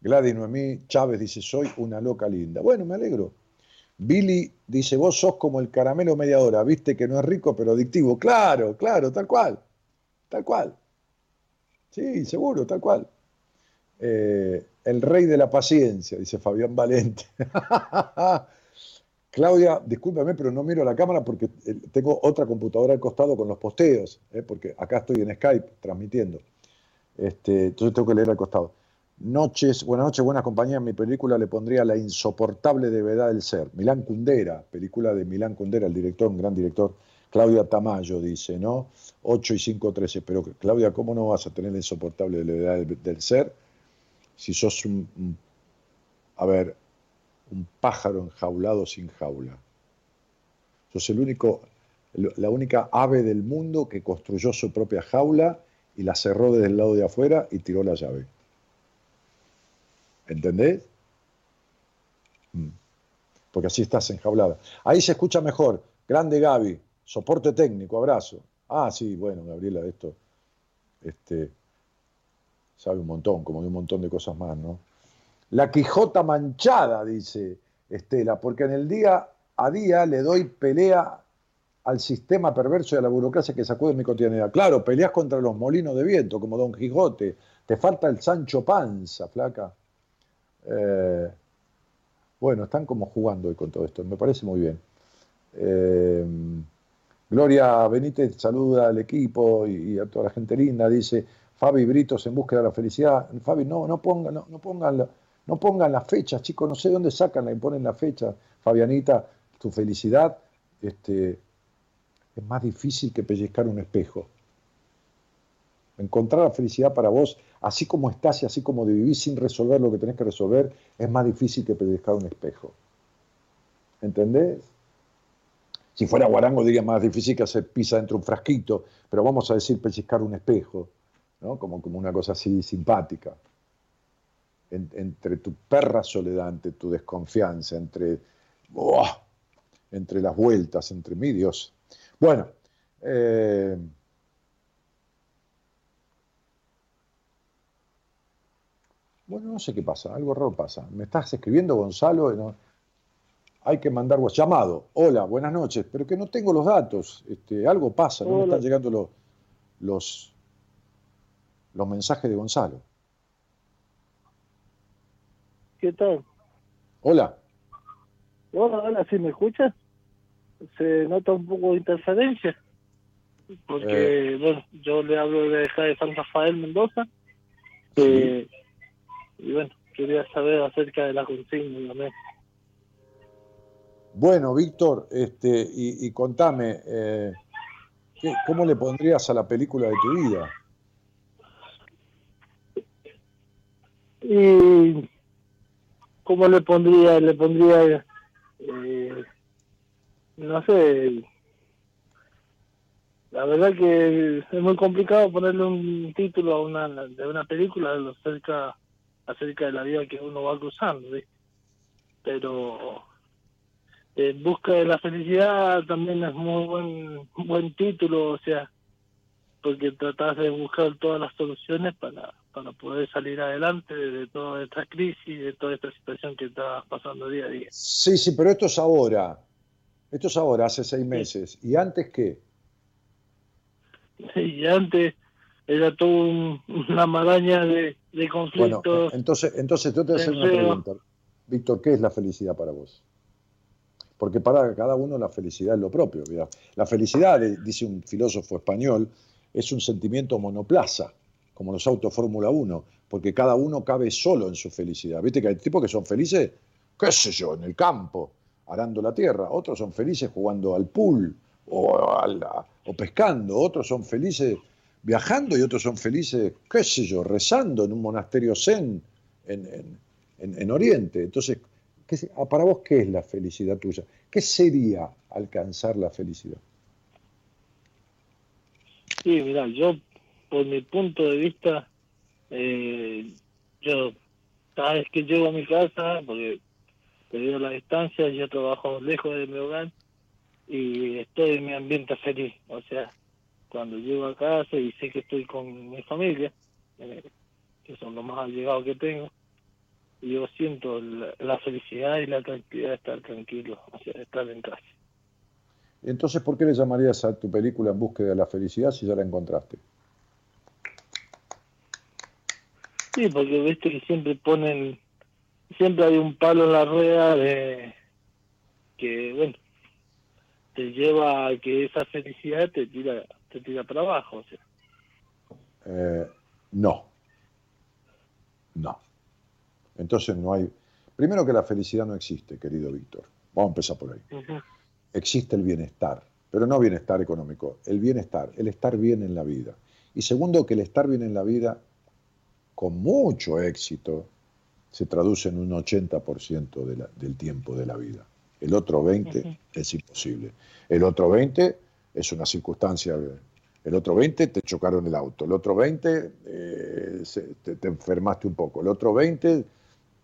Gladys Noemí Chávez dice, soy una loca linda. Bueno, me alegro. Billy dice, vos sos como el caramelo media hora, viste que no es rico pero adictivo. Claro, claro, tal cual, tal cual. Sí, seguro, tal cual. Eh, el rey de la paciencia, dice Fabián Valente. Claudia, discúlpame, pero no miro la cámara porque eh, tengo otra computadora al costado con los posteos, eh, porque acá estoy en Skype transmitiendo. Este, entonces tengo que leer al costado. Noches, buenas noches, buenas compañías. Mi película le pondría La insoportable devedad del ser. Milán Kundera, película de Milán Kundera, el director, un gran director. Claudia Tamayo dice, ¿no? 8 y 5, 13. Pero Claudia, ¿cómo no vas a tener la insoportable devedad del, del ser si sos un, un, a ver, un pájaro enjaulado sin jaula? Sos el único, la única ave del mundo que construyó su propia jaula y la cerró desde el lado de afuera y tiró la llave. ¿Entendés? Mm. Porque así estás enjaulada. Ahí se escucha mejor. Grande Gaby. Soporte técnico. Abrazo. Ah, sí, bueno, Gabriela, esto. Este, sabe un montón, como de un montón de cosas más, ¿no? La Quijota manchada, dice Estela, porque en el día a día le doy pelea al sistema perverso y a la burocracia que sacude mi cotidianidad. Claro, peleas contra los molinos de viento, como Don Quijote. Te falta el Sancho Panza, flaca. Eh, bueno, están como jugando hoy con todo esto, me parece muy bien. Eh, Gloria Benítez saluda al equipo y, a toda la gente linda, dice Fabi Britos en búsqueda de la felicidad. Fabi, no, no pongan, no, no pongan, la, no pongan las fechas, chicos, no sé dónde sacan y ponen la fecha. Fabianita, tu felicidad este, es más difícil que pellizcar un espejo. Encontrar la felicidad para vos, así como estás y así como de vivir sin resolver lo que tenés que resolver, es más difícil que pellizcar un espejo. ¿Entendés? Si fuera guarango diría más difícil que hacer pizza dentro de un frasquito, pero vamos a decir pellizcar un espejo, ¿no? como, como una cosa así simpática. En, entre tu perra soledad, entre tu desconfianza, entre, oh, entre las vueltas, entre mi Dios. Bueno, eh, Bueno, no sé qué pasa, algo raro pasa. Me estás escribiendo, Gonzalo, no, hay que mandar llamado. Hola, buenas noches, pero que no tengo los datos. Este, algo pasa, no me están llegando los, los, los mensajes de Gonzalo. ¿Qué tal? Hola. Hola, hola, ¿sí me escuchas? Se nota un poco de interferencia. Porque, eh. bueno, yo le hablo de, de San Rafael Mendoza. Eh, y bueno, quería saber acerca de la consigna también. Bueno, Víctor, este, y, y contame, eh, ¿qué, ¿cómo le pondrías a la película de tu vida? Y cómo le pondría, le pondría, eh, no sé, la verdad que es muy complicado ponerle un título a una de una película acerca acerca de la vida que uno va cruzando, ¿sí? pero en busca de la felicidad también es muy buen buen título, o sea, porque tratas de buscar todas las soluciones para para poder salir adelante de toda esta crisis, de toda esta situación que está pasando día a día. Sí, sí, pero esto es ahora. Esto es ahora, hace seis meses. ¿Y antes qué? Sí, y antes era todo un, una maraña de, de conflictos. Bueno, entonces, entonces yo te voy a hacer una pregunta. Víctor, ¿qué es la felicidad para vos? Porque para cada uno la felicidad es lo propio. La felicidad, dice un filósofo español, es un sentimiento monoplaza, como los autos Fórmula 1, porque cada uno cabe solo en su felicidad. ¿Viste que hay tipos que son felices, qué sé yo, en el campo, arando la tierra, otros son felices jugando al pool o, al, o pescando, otros son felices viajando y otros son felices, qué sé yo, rezando en un monasterio zen en, en, en, en Oriente. Entonces, ¿qué, para vos, ¿qué es la felicidad tuya? ¿Qué sería alcanzar la felicidad? Sí, mira, yo, por mi punto de vista, eh, yo cada vez que llego a mi casa, porque debido a la distancia, yo trabajo lejos de mi hogar y estoy en mi ambiente feliz. O sea, cuando llego a casa y sé que estoy con mi familia, eh, que son los más allegados que tengo, yo siento la, la felicidad y la tranquilidad de estar tranquilo, o sea, de estar en casa. Entonces, ¿por qué le llamarías a tu película En búsqueda de la felicidad si ya la encontraste? Sí, porque viste que siempre ponen, siempre hay un palo en la rueda de que, bueno, te lleva a que esa felicidad te tira, te tira para abajo. O sea. Eh, no. No. Entonces no hay... Primero que la felicidad no existe, querido Víctor. Vamos a empezar por ahí. Existe el bienestar, pero no bienestar económico, el bienestar, el estar bien en la vida. Y segundo, que el estar bien en la vida, con mucho éxito, se traduce en un 80% de la- del tiempo de la vida. El otro 20% Ujú. es imposible. El otro 20% es una circunstancia. El otro 20% te chocaron el auto. El otro 20% eh, te, te enfermaste un poco. El otro 20%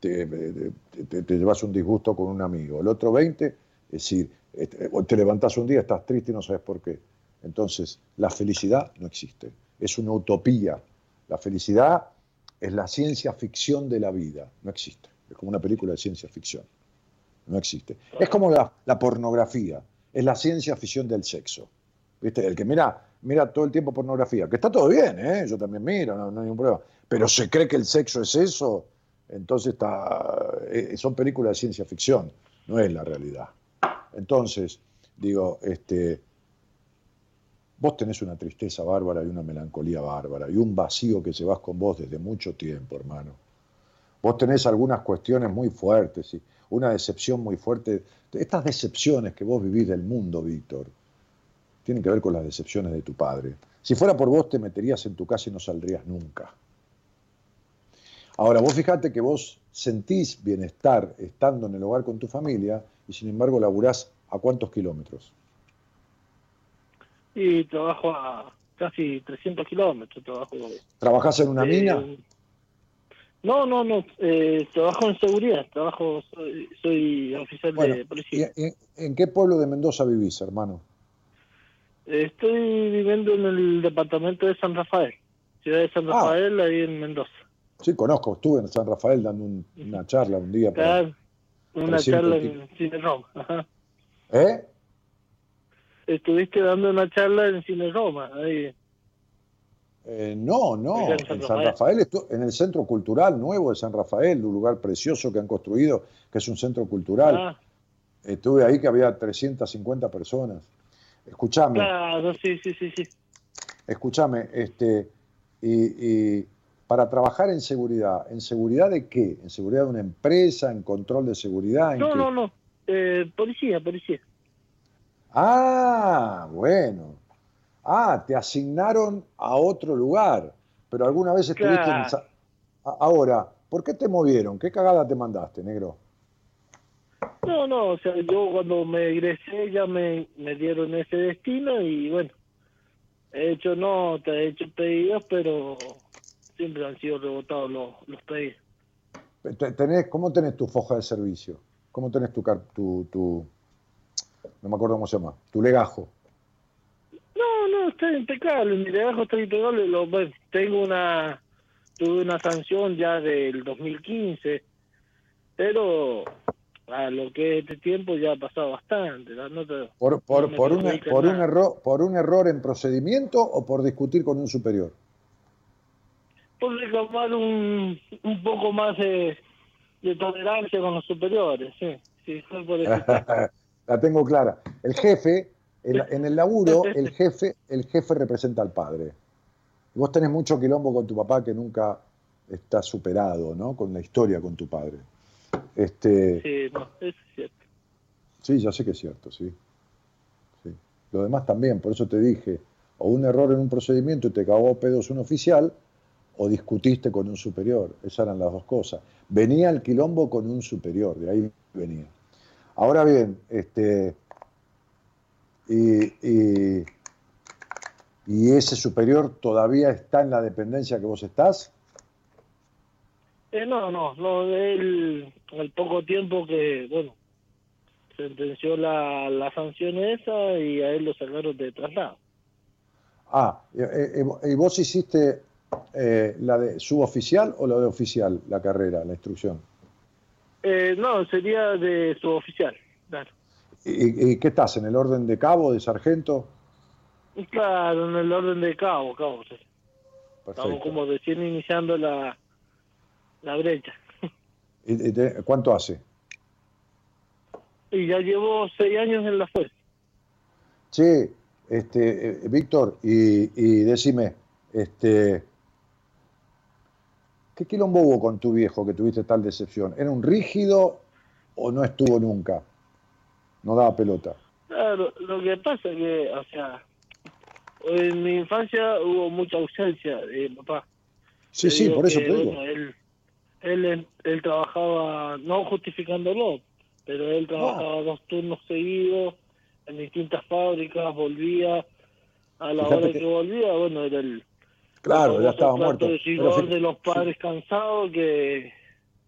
te, te- te- llevas un disgusto con un amigo. El otro 20%, es decir, o te levantás un día, estás triste y no sabes por qué. Entonces, la felicidad no existe. Es una utopía. La felicidad es la ciencia ficción de la vida. No existe. Es como una película de ciencia ficción. No existe. Es como la, la pornografía. Es la ciencia ficción del sexo. ¿Viste? El que mira, mira todo el tiempo pornografía, que está todo bien, ¿eh? yo también miro, no, hay ningún problema. Pero se cree que el sexo es eso, entonces está, eh, son películas de ciencia ficción, no es la realidad. Entonces, digo, este, vos tenés una tristeza bárbara y una melancolía bárbara y un vacío que llevas con vos desde mucho tiempo, hermano. Vos tenés algunas cuestiones muy fuertes y una decepción muy fuerte. Estas decepciones que vos vivís del mundo, Víctor, tienen que ver con las decepciones de tu padre. Si fuera por vos, te meterías en tu casa y no saldrías nunca. Ahora, vos fijate que vos sentís bienestar estando en el hogar con tu familia y sin embargo laburás a cuántos kilómetros. Y trabajo a casi 300 kilómetros. Trabajo. ¿Trabajás en una eh, mina? No, no, no. Eh, trabajo en seguridad. Trabajo, soy, soy oficial Bueno, de ¿y policía. en qué pueblo de Mendoza vivís, hermano? Estoy viviendo en el departamento de San Rafael, ciudad de San Ah. Rafael, ahí en Mendoza. Sí, conozco, estuve en San Rafael dando un- una charla un día. para- Acá, una 300 charla en Cine Roma. Ajá. ¿Eh? Estuviste dando una charla en Cine Roma, ahí. Eh, no, no, en en San Rafael. Rafael, en el Centro Cultural Nuevo de San Rafael, un lugar precioso que han construido, que es un centro cultural. Ah, Estuve ahí que había 350 personas. Escuchame, claro, sí, sí, sí, sí. escúchame, este, y, y para trabajar en seguridad, ¿en seguridad de qué? ¿En seguridad de una empresa? ¿En control de seguridad? ¿En No, qué? no, no. Eh, policía, policía. Ah, bueno. Ah, te asignaron a otro lugar, pero alguna vez estuviste en... Claro. Ahora, ¿por qué te movieron? ¿Qué cagada te mandaste, negro? No, no, o sea, yo cuando me egresé ya me, me dieron ese destino y bueno, he hecho notas, he hecho pedidos, pero siempre han sido rebotados los, los pedidos. Te- Tenés, ¿Cómo tenés tu foja de servicio? ¿Cómo tenés tu, tu, tu- no me acuerdo cómo se llama, tu legajo? No, no, está impecable, mi trabajo está impecable. Lo, bueno, tengo una, tuve una sanción ya del 2015, pero a lo que es este tiempo ya ha pasado bastante. ¿Por, por, no por, un, por, error, ¿Por un error en procedimiento o por discutir con un superior? por reclamar un, un poco más de, de tolerancia con los superiores, sí, sí, fue por eso. La tengo clara. El jefe, en, en el laburo, el jefe, el jefe representa al padre. Vos tenés mucho quilombo con tu papá que nunca está superado, ¿no? Con la historia con tu padre. Este, Sí, no, es cierto. sí, ya sé que es cierto, sí. sí. Lo demás también, por eso te dije, o un error en un procedimiento y te cagó pedos un oficial, o discutiste con un superior. Esas eran las dos cosas. Venía el quilombo con un superior, de ahí venía. Ahora bien, este, y, y- y ese superior todavía está en la dependencia que vos estás. Eh, no, no, no, él, al poco tiempo que, bueno, sentenció la, la sanción esa y a él lo sacaron de traslado. Ah, ¿y vos hiciste eh, la de suboficial o la de oficial, la carrera, la instrucción? Eh, no, sería de su oficial, claro. ¿Y, y qué estás, en el orden de cabo, de sargento? Claro, en el orden de cabo, cabo. Estamos como recién iniciando la, la brecha. ¿Y- te- ¿Cuánto hace? Y ya llevo seis años en la fuerza. Che, este, eh, Víctor, y, y decime, este, ¿qué quilombo hubo con tu viejo que tuviste tal decepción? ¿Era un rígido o no estuvo nunca? No daba pelota. Claro, lo que pasa es que, o sea, en mi infancia hubo mucha ausencia de papá. Sí, Te sí, por eso que, te digo. bueno, él, él, él trabajaba, no justificándolo, pero él trabajaba dos turnos seguidos en distintas fábricas, volvía, a la Fíjate hora que- que volvía, bueno, era el, Claro, el ya estaba muerto. de Pero rigor fí- de los padres cansados que...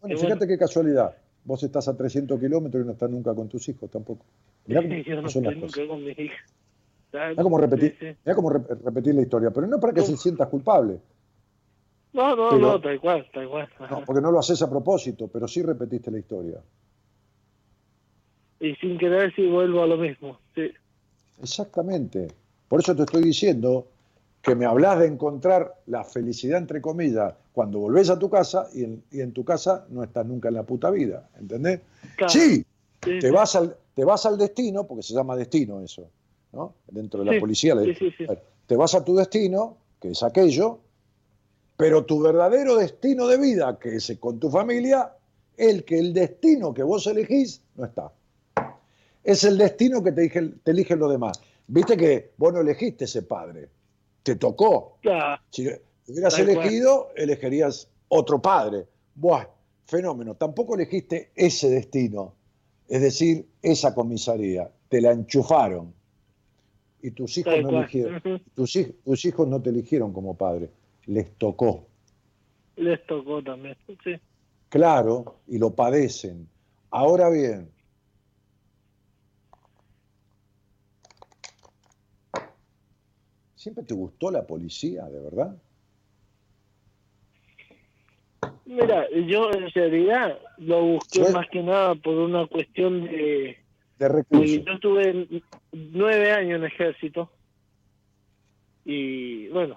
Bueno, que fíjate qué casualidad. Vos estás a 300 kilómetros y no estás nunca con tus hijos tampoco. Mirá cómo yo no son las estoy cosas. nunca con mis hijas. Mirá cómo repetir, Sí, sí. mirá cómo re- repetir la historia, pero no para que se sientas culpable. No, no, Pero- no, tal cual, tal cual. No, porque no lo haces a propósito, pero sí repetiste la historia. Y sin querer si vuelvo a lo mismo, sí. Exactamente. Por eso te estoy diciendo que me hablas de encontrar la felicidad, entre comillas, cuando volvés a tu casa y en, y en tu casa no estás nunca en la puta vida. ¿Entendés? Claro. Sí, Sí, te sí. vas, al, te vas al destino, porque se llama destino eso, ¿no? Dentro de la Sí, policía. le- sí, sí, sí. Te vas a tu destino, que es aquello, pero tu verdadero destino de vida, que es con tu familia, el que el destino que vos elegís no está. Es el destino que te, eligen los demás. Viste que vos no elegiste ese padre, te tocó. Claro. Si hubieras Tal cual. elegido, elegirías otro padre. Buah, fenómeno. Tampoco elegiste ese destino, es decir, esa comisaría. Te la enchufaron. Y tus hijos Tal no cual. eligieron. Tus hijos no te eligieron como padre, les tocó. Les tocó también, sí. Claro, y lo padecen. Ahora bien, ¿siempre te gustó la policía, de verdad? Mira, yo en realidad lo busqué más que nada por una cuestión de... De recursos. yo estuve nueve años en ejército y bueno,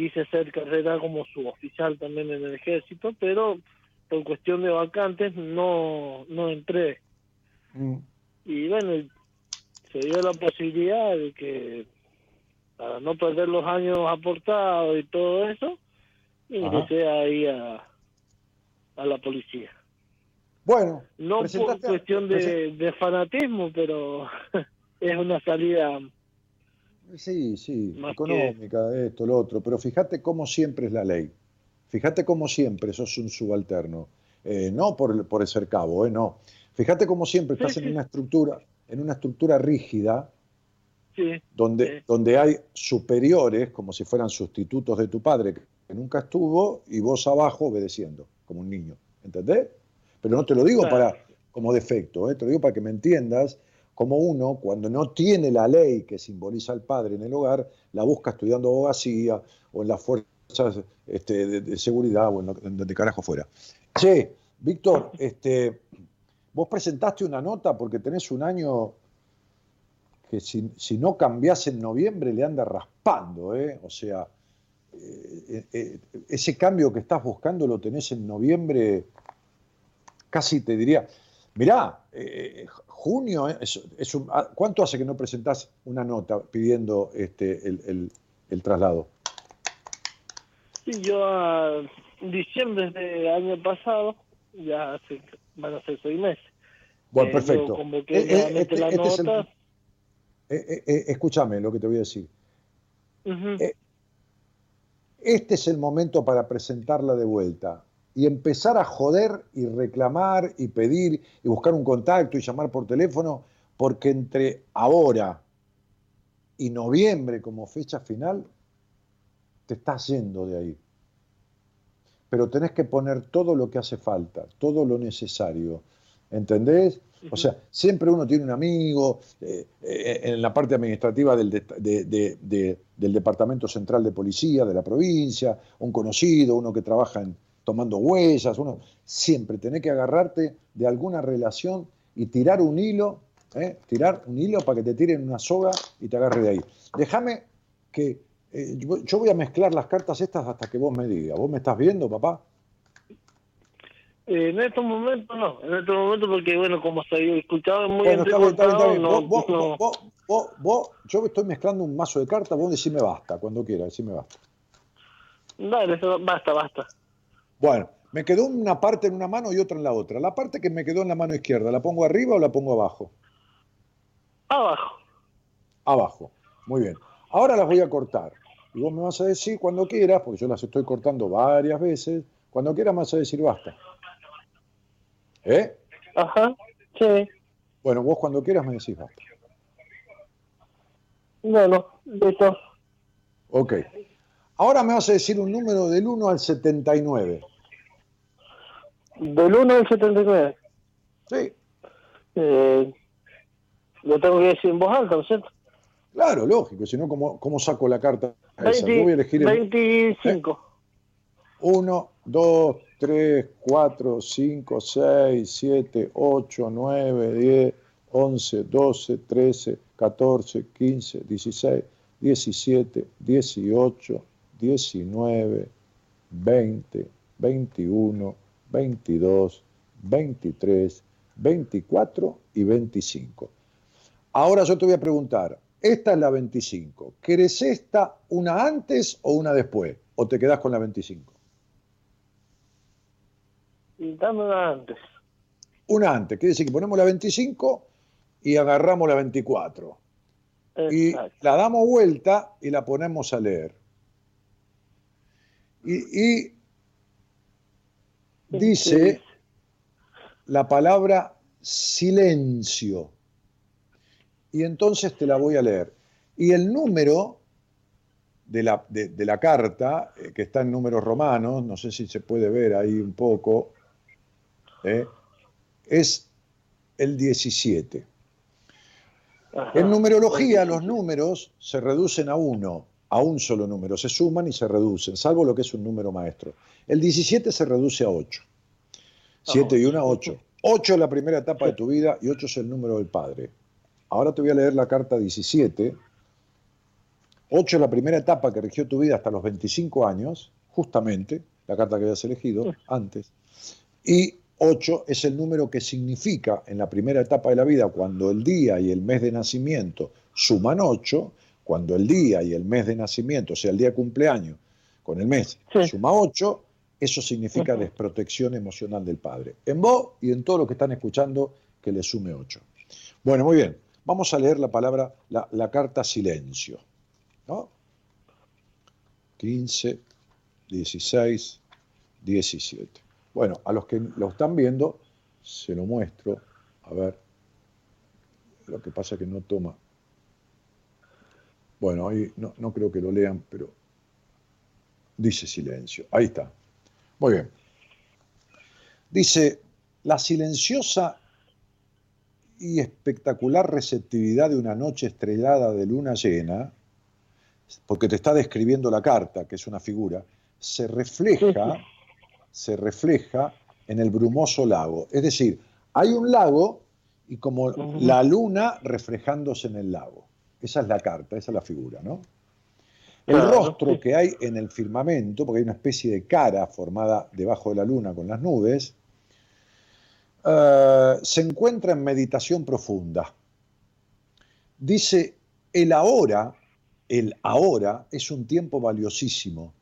quise hacer carrera como suboficial también en el ejército, pero por cuestión de vacantes no, no entré. Mm, Y bueno, se dio la posibilidad de que para no perder los años aportados y todo eso, ingresé ahí a, a la policía. Bueno, No por cuestión de fanatismo, pero es una salida. Sí, sí, Más económica, esto, lo otro, pero fíjate cómo siempre es la ley. Fíjate cómo siempre sos un subalterno. Eh, no por, el- por el ser cabo, eh, no. Fíjate cómo siempre estás en una estructura, en una estructura rígida, Sí, donde, Sí. donde hay superiores, como si fueran sustitutos de tu padre, que nunca estuvo, y vos abajo obedeciendo, como un niño. ¿Entendés? Pero no te lo digo Claro. para como defecto, ¿eh? te lo digo para que me entiendas, como uno, cuando no tiene la ley que simboliza al padre en el hogar, la busca estudiando abogacía o en las fuerzas este, de, seguridad o en, donde carajo fuera. Che, Víctor, este, vos presentaste una nota porque tenés un año que si, si no cambiás en noviembre le anda raspando, ¿eh? O sea, eh, eh, ese cambio que estás buscando lo tenés en noviembre, casi te diría, mirá, eh, junio, eh, es, es un- ah, ¿cuánto hace que no presentás una nota pidiendo este, el, el- el traslado? sí, yo a diciembre del año pasado, ya hace, van a ser seis meses. Bueno, Eh, perfecto. Yo convoqué Eh, eh, nuevamente este- la este es el- nota. Eh, eh, eh, escúchame lo que te voy a decir. Eh, Este es el momento para presentarla de vuelta y empezar a joder y reclamar y pedir y buscar un contacto y llamar por teléfono, porque entre ahora y noviembre como fecha final, te estás yendo de ahí. Pero tenés que poner todo lo que hace falta, todo lo necesario. ¿Entendés? O sea, siempre uno tiene un amigo eh, eh, en la parte administrativa del, de- de- de- de- del Departamento Central de Policía de la provincia, un conocido, uno que trabaja en tomando huellas, uno siempre tenés que agarrarte de alguna relación y tirar un hilo, ¿eh? tirar un hilo para que te tiren una soga y te agarre de ahí. Déjame que eh, yo, voy a mezclar las cartas estas hasta que vos me digas. ¿Vos me estás viendo, papá? Eh, en estos momentos no, en estos momentos porque, bueno, como se había escuchado muy Bueno, está bien, está bien, está bien. no, Vos- vos- no. vos- vos- vos- yo estoy mezclando un mazo de cartas, vos decime basta, cuando quieras, decime basta. Dale, basta, basta. Bueno, me quedó una parte en una mano y otra en la otra. La parte que me quedó en la mano izquierda, ¿la pongo arriba o la pongo abajo? Abajo. Abajo. Muy bien. Ahora las voy a cortar. Y vos me vas a decir cuando quieras, porque yo las estoy cortando varias veces, cuando quieras me vas a decir basta. ¿Eh? Ajá, sí. Bueno, vos cuando quieras me decís basta. Bueno, listo. Ok. Ahora me vas a decir un número del 1 al 79. Del 1 al 79. Sí. Eh, lo tengo que decir en voz alta, ¿no es cierto? Claro, lógico, si no, ¿cómo, cómo saco la carta esa? Yo voy a elegir el 25. 1, 2, 3, 4, 5, 6, 7, 8, 9, 10, 11, 12, 13, 14, 15, 16, 17, 18, 19, 20, 21, 22, 23, 24 y 25. Ahora yo te voy a preguntar, esta es la 25. ¿Querés esta una antes o una después? ¿O te quedás con la 25? Y dame una antes. Una antes, quiere decir que ponemos la 25 y agarramos la 24. Y la damos vuelta y la ponemos a leer. Y, y dice la palabra silencio. Y entonces te la voy a leer. Y el número de la, de, de la carta, eh, que está en números romanos, no sé si se puede ver ahí un poco, ¿eh? es el 17. Ajá. En numerología los números se reducen a uno, a un solo número, se suman y se reducen, salvo lo que es un número maestro. El 17 se reduce a 8. 7 y 1, 8. 8 es la primera etapa de tu vida y 8 es el número del Padre. Ahora te voy a leer la carta 17. 8 es la primera etapa que rigió tu vida hasta los 25 años, justamente, la carta que habías elegido antes. Y 8 es el número que significa en la primera etapa de la vida, cuando el día y el mes de nacimiento suman 8, cuando el día y el mes de nacimiento, o sea, el día de cumpleaños, con el mes, suma 8, eso significa desprotección emocional del padre. En vos y en todos los que están escuchando, que le sume 8. Bueno, muy bien. Vamos a leer la palabra, la, la carta silencio. ¿no? 15, 16, 17. Bueno, a los que lo están viendo, se lo muestro. A ver. Lo que pasa es que no toma. Bueno, ahí no, no creo que lo lean, pero dice silencio. Ahí está. Muy bien. Dice, la silenciosa y espectacular receptividad de una noche estrellada de luna llena, porque te está describiendo la carta, que es una figura, se refleja, se refleja en el brumoso lago. Es decir, hay un lago y como la luna reflejándose en el lago. Esa es la carta, esa es la figura, ¿no? El Claro. rostro que hay en el firmamento, porque hay una especie de cara formada debajo de la luna con las nubes, eh, se encuentra en meditación profunda. Dice, el ahora, el ahora es un tiempo valiosísimo.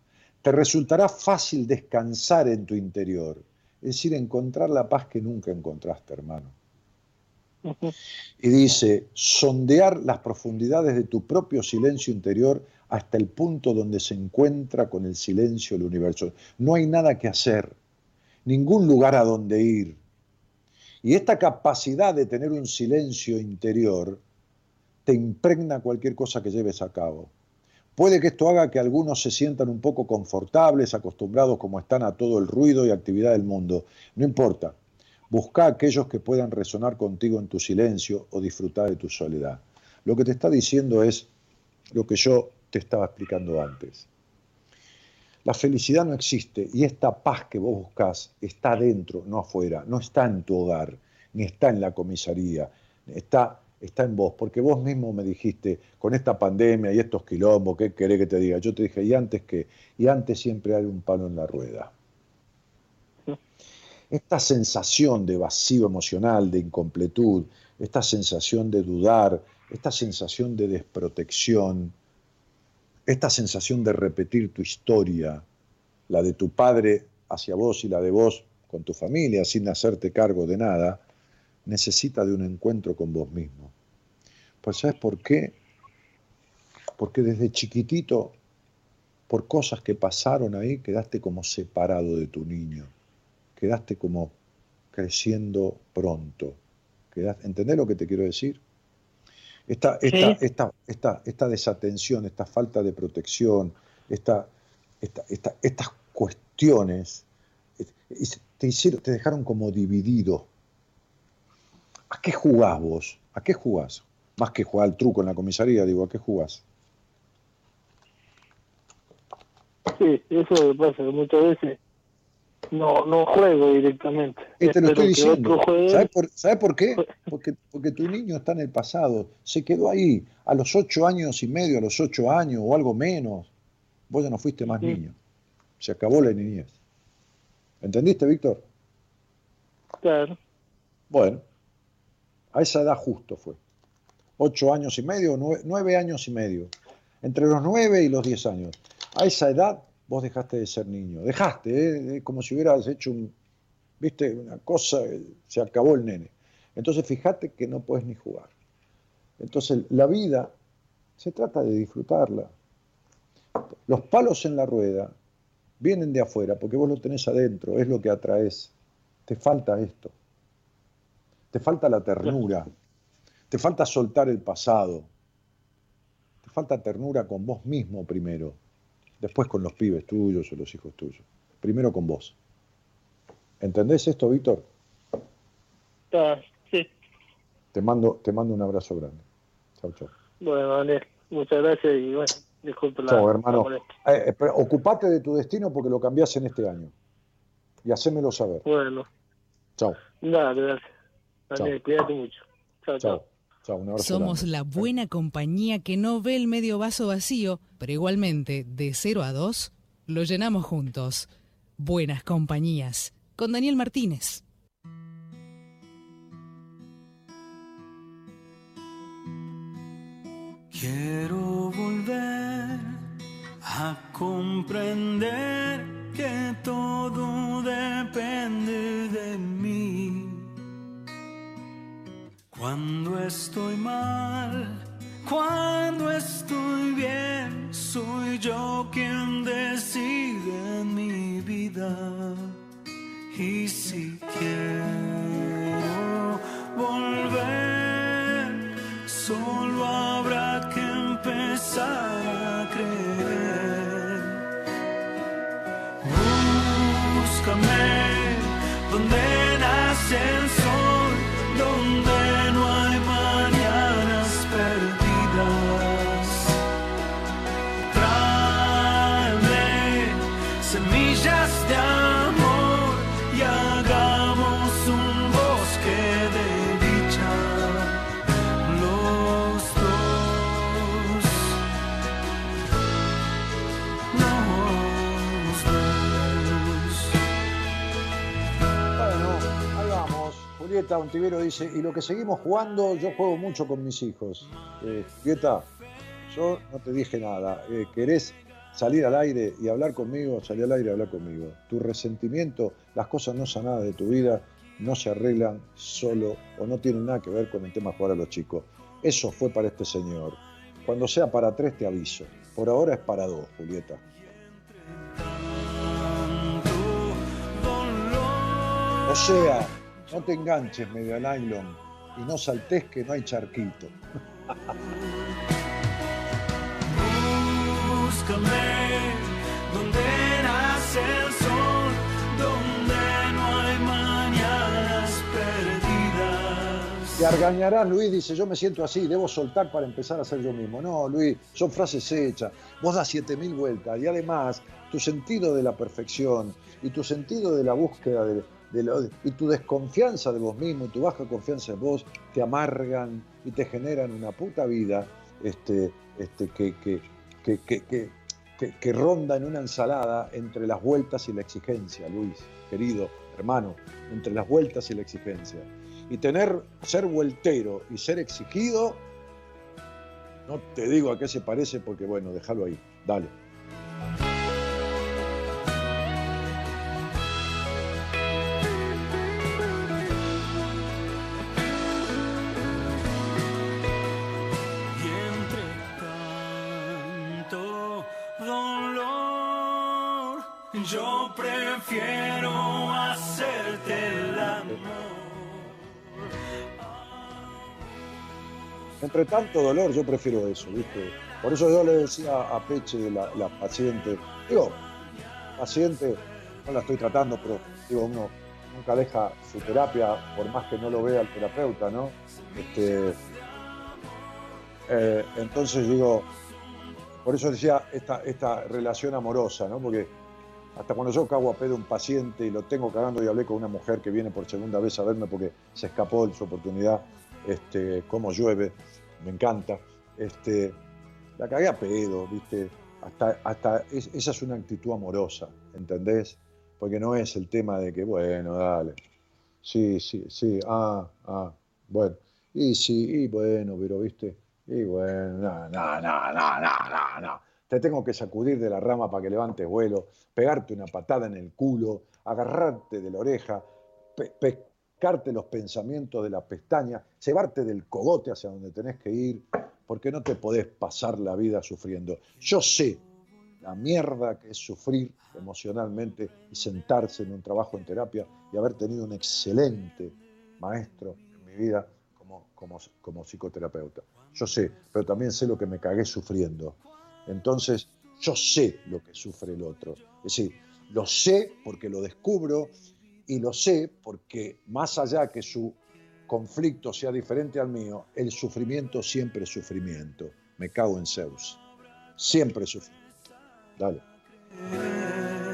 Te resultará fácil descansar en tu interior, es decir, encontrar la paz que nunca encontraste, hermano. Y dice, sondear las profundidades de tu propio silencio interior hasta el punto donde se encuentra con el silencio del universo. No hay nada que hacer, ningún lugar a donde ir. Y esta capacidad de tener un silencio interior te impregna cualquier cosa que lleves a cabo. Puede que esto haga que algunos se sientan un poco confortables, acostumbrados como están a todo el ruido y actividad del mundo. No importa. Busca a aquellos que puedan resonar contigo en tu silencio o disfrutar de tu soledad. Lo que te está diciendo es lo que yo te estaba explicando antes. La felicidad no existe y esta paz que vos buscás está dentro, no afuera, no está en tu hogar, ni está en la comisaría, está, está en vos, porque vos mismo me dijiste, con esta pandemia y estos quilombos, ¿qué querés que te diga? Yo te dije, ¿y antes qué? Y antes siempre hay un palo en la rueda. Esta sensación de vacío emocional, de incompletud, esta sensación de dudar, esta sensación de desprotección, esta sensación de repetir tu historia, la de tu padre hacia vos y la de vos con tu familia, sin hacerte cargo de nada, necesita de un encuentro con vos mismo. Pues ¿sabes por qué? Porque desde chiquitito, por cosas que pasaron ahí, quedaste como separado de tu niño, quedaste como creciendo pronto. ¿Entendés lo que te quiero decir? Esta, esta, esta, esta, esta desatención, esta falta de protección, esta, estas cuestiones te, hicieron, te dejaron como dividido. ¿A qué jugás vos? ¿A qué jugás? Más que jugar al truco en la comisaría, digo, ¿a qué jugás? Sí, eso pasa muchas veces no, no juego directamente. Te lo estoy diciendo. ¿Sabes por, ¿Sabe por, qué? Porque, porque tu niño está en el pasado, se quedó ahí, a los ocho años y medio, a los ocho años o algo menos. Vos ya no fuiste más niño. Se acabó la niñez. ¿Entendiste, Víctor? Claro. Bueno, a esa edad justo fue. Ocho años y medio, nueve, nueve años y medio. Entre los nueve y los diez años. A esa edad vos dejaste de ser niño. Dejaste, ¿eh? como si hubieras hecho un, viste, una cosa, se acabó el nene. Entonces fíjate que no puedes ni jugar. Entonces la vida se trata de disfrutarla. Los palos en la rueda vienen de afuera porque vos lo tenés adentro, es lo que atraes. Te falta esto. Te falta la ternura. Te falta soltar el pasado. Te falta ternura con vos mismo primero después con los pibes tuyos o los hijos tuyos. Primero con vos. ¿Entendés esto, Víctor? Sí. Te mando, te mando un abrazo grande. Chao, chao. Bueno, vale. Muchas gracias y bueno, disculpe la. Chao, hermano. Eh, ocupate de tu destino porque lo cambiás en este año. Y hacémelo saber. Bueno. Chao. Dale, gracias. Dale, cuídate mucho. Chao, chao. Somos la buena compañía que no ve el medio vaso vacío, pero igualmente, de 0 a 2, lo llenamos juntos. Buenas compañías, con Daniel Martínez. Quiero volver a comprender que todo depende de mí cuando estoy mal, cuando estoy bien, soy yo quien decide en mi vida. Y si quiero volver, solo habrá que empezar a creer. Búscame Julieta Ontivero dice, y lo que seguimos jugando, yo juego mucho con mis hijos. Eh, Julieta, yo no te dije nada. Eh, ¿Querés salir al aire y hablar conmigo? Salir al aire y hablar conmigo. Tu resentimiento, las cosas no sanadas de tu vida no se arreglan solo o no tienen nada que ver con el tema jugar a los chicos. Eso fue para este señor. Cuando sea para tres te aviso. Por ahora es para dos, Julieta. O sea, no te enganches medio al nylon y no saltes que no hay charquito. Búscame donde nace el sol, donde no hay mañanas perdidas. Te argañarás, Luis, dice, yo me siento así, debo soltar para empezar a ser yo mismo. No, Luis, son frases hechas. Vos das 7000 vueltas y además tu sentido de la perfección y tu sentido de la búsqueda de, y tu desconfianza de vos mismo y tu baja confianza en vos te amargan y te generan una puta vida este, este, que, que- que- que ronda en una ensalada entre las vueltas y la exigencia, Luis, querido hermano, entre las vueltas y la exigencia. Y tener, ser vueltero y ser exigido, no te digo a qué se parece porque bueno, déjalo ahí, dale. Dolor, yo prefiero hacerte el amor. Entre tanto dolor, yo prefiero eso, ¿viste? Por eso yo le decía a Peche, la, paciente, digo, paciente, no la estoy tratando, pero digo, uno nunca deja su terapia, por más que no lo vea el terapeuta, ¿no? Este, eh, entonces digo, por eso decía esta, esta relación amorosa, ¿no? Porque hasta cuando yo cago a pedo a un paciente y lo tengo cagando y hablé con una mujer que viene por segunda vez a verme porque se escapó de su oportunidad, este, cómo llueve, me encanta. Este, la cagué a pedo, ¿viste? Hasta, hasta es- esa es una actitud amorosa, ¿entendés? Porque no es el tema de que, bueno, dale. Sí, sí, sí, ah, ah, bueno. Y sí, y bueno, pero, ¿viste? Y bueno, no, no, no, no, no, no. Te tengo que sacudir de la rama para que levantes vuelo, pegarte una patada en el culo, agarrarte de la oreja, pe- pescarte los pensamientos de la pestaña, llevarte del cogote hacia donde tenés que ir, porque no te podés pasar la vida sufriendo. Yo sé la mierda que es sufrir emocionalmente y sentarse en un trabajo en terapia y haber tenido un excelente maestro en mi vida como, como, como psicoterapeuta. Yo sé, pero también sé lo que me cagué sufriendo. Entonces, yo sé lo que sufre el otro. Es decir, lo sé porque lo descubro y lo sé porque más allá que su conflicto sea diferente al mío, el sufrimiento siempre es sufrimiento. Me cago en Zeus. Siempre es sufrimiento. Dale.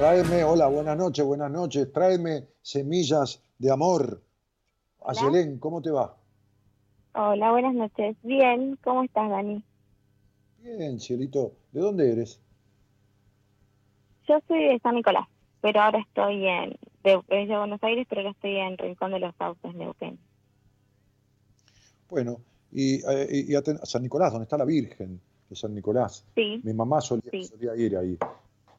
Tráeme, hola, buenas noches, buenas noches. Tráeme semillas de amor. Ayelén, ¿cómo te va? Hola, buenas noches. Bien, ¿cómo estás, Dani? Bien, cielito. ¿De dónde eres? Yo soy de San Nicolás, pero ahora estoy en de, es de Buenos Aires, pero ahora estoy en Rincón de los Sauces, Neuquén. Bueno, y, eh, y- y a San Nicolás, donde está la Virgen de San Nicolás. Sí. Mi mamá solía, Sí. solía ir ahí.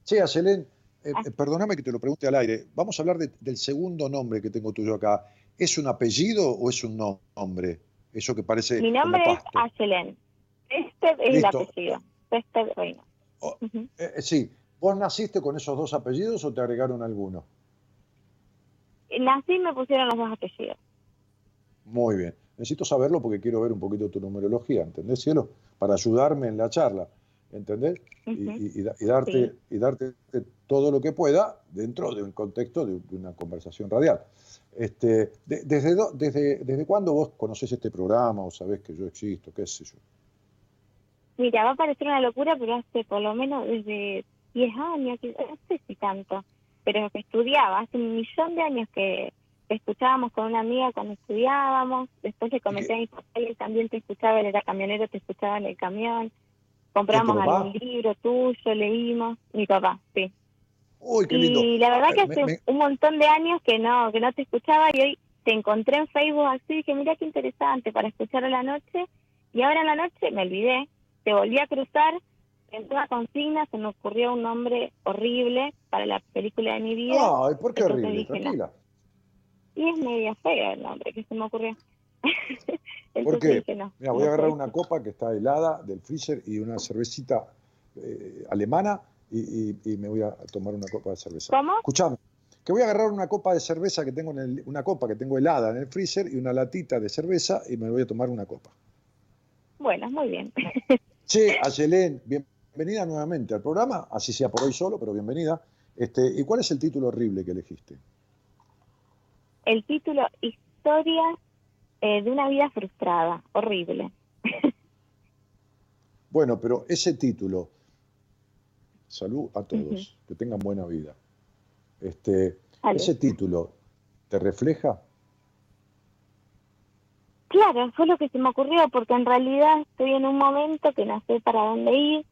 Che, Ayelén, eh, Ah. eh, perdóname que te lo pregunte al aire. Vamos a hablar de- del segundo nombre que tengo tuyo acá. ¿Es un apellido o es un no- nombre? Eso que parece Mi nombre es. Ayelén. Este es Listo. el apellido. Este Reina. Ujú. Eh, eh, sí, ¿vos naciste con esos dos apellidos o te agregaron alguno? Nací y me pusieron los dos apellidos. Muy bien. Necesito saberlo porque quiero ver un poquito tu numerología, ¿entendés, cielo? Para ayudarme en la charla, ¿entendés? Y- y, y da- y darte, Sí. y darte todo lo que pueda dentro de un contexto de, una conversación radial. Este, de- desde, do- desde, ¿Desde cuándo vos conocés este programa o sabés que yo existo? ¿Qué sé yo? Mira, va a parecer una locura, pero hace por lo menos desde 10 años, no sé si tanto, pero que estudiaba, hace un millón de años que te escuchábamos con una amiga cuando estudiábamos, después le comenté a mi papá y él también te escuchaba, él era camionero, te escuchaba en el camión, compramos algún libro tuyo, leímos, mi papá, sí. Uy, qué lindo. Y la verdad que hace me- un montón de años que no, que no te escuchaba y hoy te encontré en Facebook así, dije, mira qué interesante para escuchar a la noche y ahora en la noche me olvidé, te volví a cruzar, en toda consigna se me ocurrió un nombre horrible para la película de mi vida. Ay, ¿por qué horrible? dije, no. Tranquila. Y es medio feo el nombre que se me ocurrió. ¿Por Entonces qué? dije, no, Mira, voy no a agarrar una copa que está helada del freezer y una cervecita eh, alemana y, y- y me voy a tomar una copa de cerveza. ¿Cómo? Escuchame, que voy a agarrar una copa de cerveza que tengo en el- una copa que tengo helada en el freezer y una latita de cerveza y me voy a tomar una copa. Bueno, muy bien. Che, Ayelén, bienvenida nuevamente al programa, así sea por hoy solo, pero bienvenida. Este, ¿Y cuál es el título horrible que elegiste? El título, Historia eh, de una vida frustrada. Horrible. Bueno, pero ese título, salud a todos, que tengan buena vida. Este, ese título, ¿te refleja? Claro, fue lo que se me ocurrió, porque en realidad estoy en un momento que no sé para dónde ir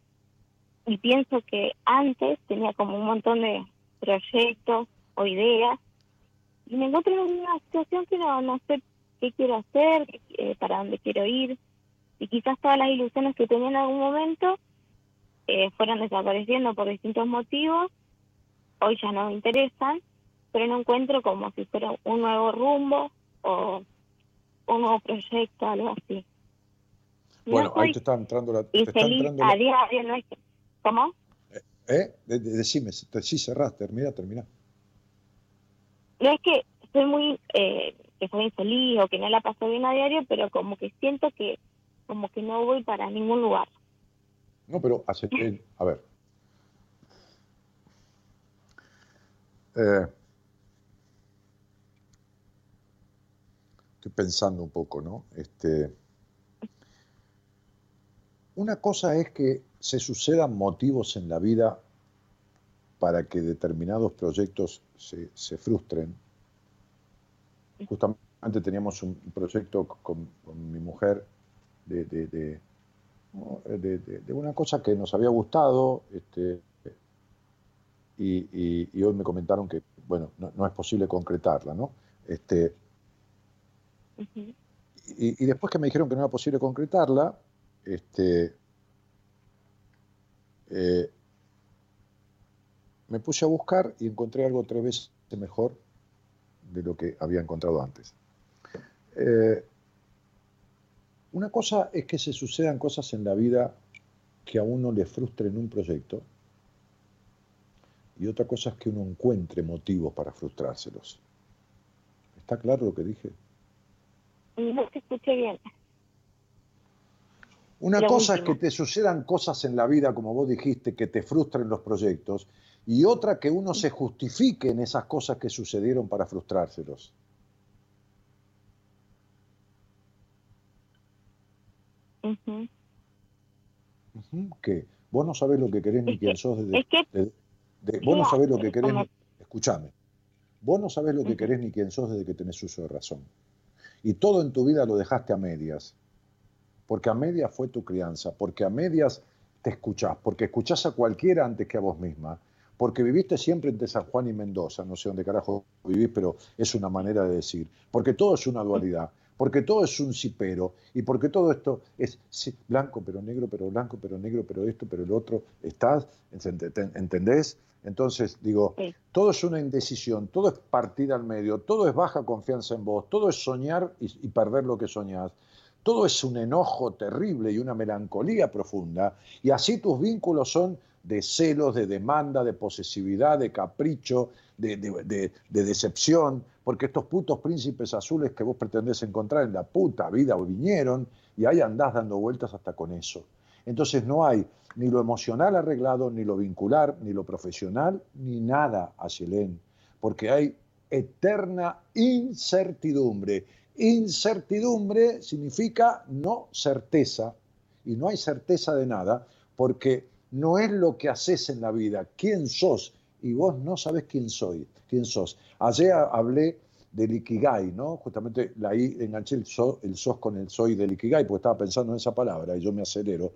y pienso que antes tenía como un montón de proyectos o ideas y me encuentro en una situación que no, no sé qué quiero hacer, eh, para dónde quiero ir y quizás todas las ilusiones que tenía en algún momento eh, fueron desapareciendo por distintos motivos, hoy ya no me interesan, pero no encuentro como si fuera un nuevo rumbo o un nuevo proyecto, algo así. No Bueno, ahí te está entrando la... te está infeliz entrando a no es ¿Cómo? ¿Eh? De- de- Decime, te- sí cerrás, termina, termina. No es que soy muy, eh, que soy infeliz o que no la paso bien a diario, pero como que siento que como que no voy para ningún lugar. No, pero hace, a ver. Eh, estoy pensando un poco, ¿no? Este, una cosa es que se sucedan motivos en la vida para que determinados proyectos se, se frustren. Justamente teníamos un proyecto con, con mi mujer de, de- de- de- una cosa que nos había gustado este, y, y- y hoy me comentaron que, bueno, no, no es posible concretarla, ¿no? Este, y, y después que me dijeron que no era posible concretarla, este, eh, me puse a buscar y encontré algo tres veces mejor de lo que había encontrado antes. Eh, una cosa es que se sucedan cosas en la vida que a uno le frustren un proyecto y otra cosa es que uno encuentre motivos para frustrárselos. ¿Está claro lo que dije? No te escuché bien. Una Lo cosa último. es que te sucedan cosas en la vida, como vos dijiste, que te frustren los proyectos, y otra que uno se justifique en esas cosas que sucedieron para frustrárselos. Ujú. Ujú, Que vos no sabés lo que querés ni quién sos desde, es que- de- de- vos no sabés lo que querés, ni- escuchame, vos no sabés lo que querés ni quién sos desde que tenés uso de razón. Y todo en tu vida lo dejaste a medias, porque a medias fue tu crianza, porque a medias te escuchás, porque escuchás a cualquiera antes que a vos misma, porque viviste siempre entre San Juan y Mendoza, no sé dónde carajo vivís, pero es una manera de decir, porque todo es una dualidad, porque todo es un cipero, y porque todo esto es sí, blanco pero negro, pero blanco pero negro, pero esto, pero el otro, ¿estás? Ent- ¿Entendés? Entonces, digo, todo es una indecisión, todo es partida al medio, todo es baja confianza en vos, todo es soñar y, y perder lo que soñás. Todo es un enojo terrible y una melancolía profunda, y así tus vínculos son de celos, de demanda, de posesividad, de capricho, de, de- de- de decepción, porque estos putos príncipes azules que vos pretendés encontrar en la puta vida vinieron y ahí andás dando vueltas hasta con eso. Entonces no hay ni lo emocional arreglado, ni lo vincular, ni lo profesional, ni nada, Ayelén, porque hay eterna incertidumbre. Incertidumbre significa no certeza, y no hay certeza de nada, porque no es lo que haces en la vida, quién sos, y vos no sabés quién soy, quién sos. Ayer hablé del Ikigai, ¿no? Justamente I, enganché el, so- el sos con el soy del Ikigai, porque estaba pensando en esa palabra y yo me acelero,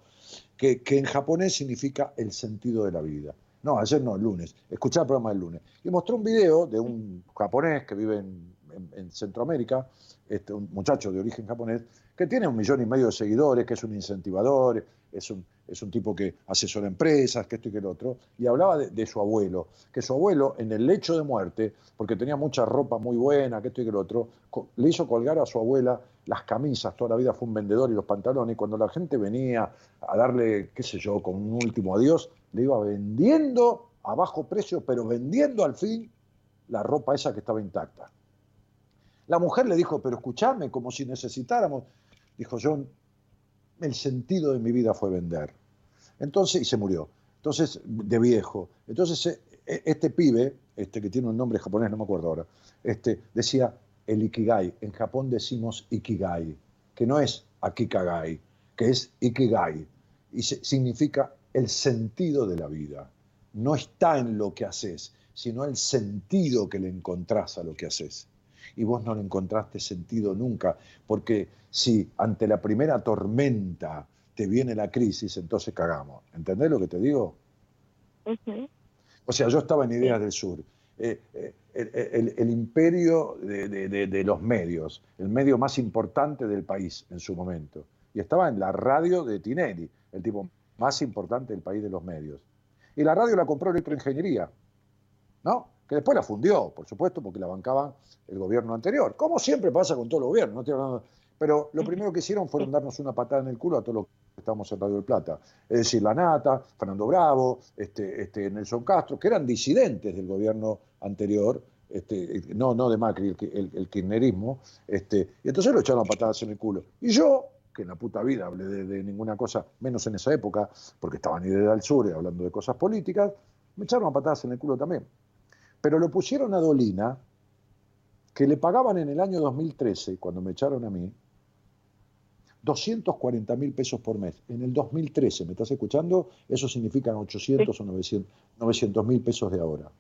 que, que en japonés significa el sentido de la vida. No, ayer no, el lunes. Escuché el programa del lunes. Y mostró un video de un japonés que vive en- en Centroamérica, este, un muchacho de origen japonés, que tiene un millón y medio de seguidores, que es un incentivador, es un, es un tipo que asesora empresas, que esto y que el otro, y hablaba de, su abuelo, que su abuelo en el lecho de muerte, porque tenía mucha ropa muy buena, que esto y que el otro, le hizo colgar a su abuela las camisas, toda la vida fue un vendedor y los pantalones, y cuando la gente venía a darle, qué sé yo, con un último adiós, le iba vendiendo a bajo precio, pero vendiendo al fin la ropa esa que estaba intacta. La mujer le dijo, pero escuchame, como si necesitáramos. Dijo, John, el sentido de mi vida fue vender. Entonces, y se murió. Entonces, de viejo. Entonces, eh, eh, este pibe, este que tiene un nombre japonés, no me acuerdo ahora, este, decía el ikigai. En Japón decimos ikigai, que no es akikagai, que es ikigai. Y significa el sentido de la vida. No está en lo que haces, sino el sentido que le encontrás a lo que haces. Y vos no le encontraste sentido nunca, porque si ante la primera tormenta te viene la crisis, entonces cagamos. ¿Entendés lo que te digo? O sea, yo estaba en Ideas del Sur. Eh, eh, el, imperio de, los medios, el medio más importante del país en su momento. Y estaba en la radio de Tinelli, el tipo más importante del país de los medios. Y la radio la compró Electroingeniería, ¿no? Que después la fundió, por supuesto, porque la bancaba el gobierno anterior. Como siempre pasa con todo el gobierno, no pero lo primero que hicieron fueron darnos una patada en el culo a todos los que estamos en Radio del Plata. Es decir, La Nata, Fernando Bravo, este, este, Nelson Castro, que eran disidentes del gobierno anterior, este, no, no de Macri, el, kirchnerismo, este, y entonces lo echaron a patadas en el culo. Y yo, que en la puta vida hablé de, ninguna cosa, menos en esa época, porque estaba ni idea del sur y hablando de cosas políticas, me echaron a patadas en el culo también. Pero lo pusieron a Dolina, que le pagaban en el año 2013, cuando me echaron a mí, 240 mil pesos por mes. En el 2013, ¿me estás escuchando? Eso significa 800 o 900 mil pesos de ahora.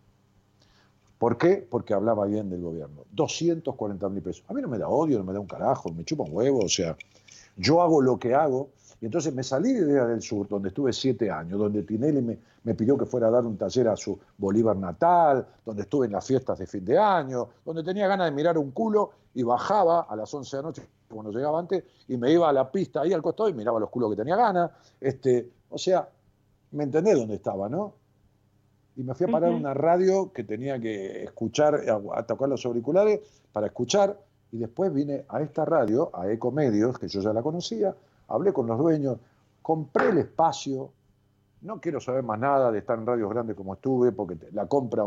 ¿Por qué? Porque hablaba bien del gobierno. 240 mil pesos. A mí no me da odio, no me da un carajo, me chupa un huevo. O sea, yo hago lo que hago. Y entonces me salí de Idea del Sur, donde estuve siete años, donde Tinelli me, me pidió que fuera a dar un taller a su Bolívar natal, donde estuve en las fiestas de fin de año, donde tenía ganas de mirar un culo y bajaba a las 11 de la noche cuando llegaba antes, y me iba a la pista ahí al costado y miraba los culos que tenía ganas. Este, o sea, me entendés dónde estaba, ¿no? Y me fui a parar una radio que tenía que escuchar, a, tocar los auriculares para escuchar, y después vine a esta radio, a Ecomedios, que yo ya la conocía, hablé con los dueños, compré el espacio, no quiero saber más nada de estar en radios grandes como estuve, porque la compra,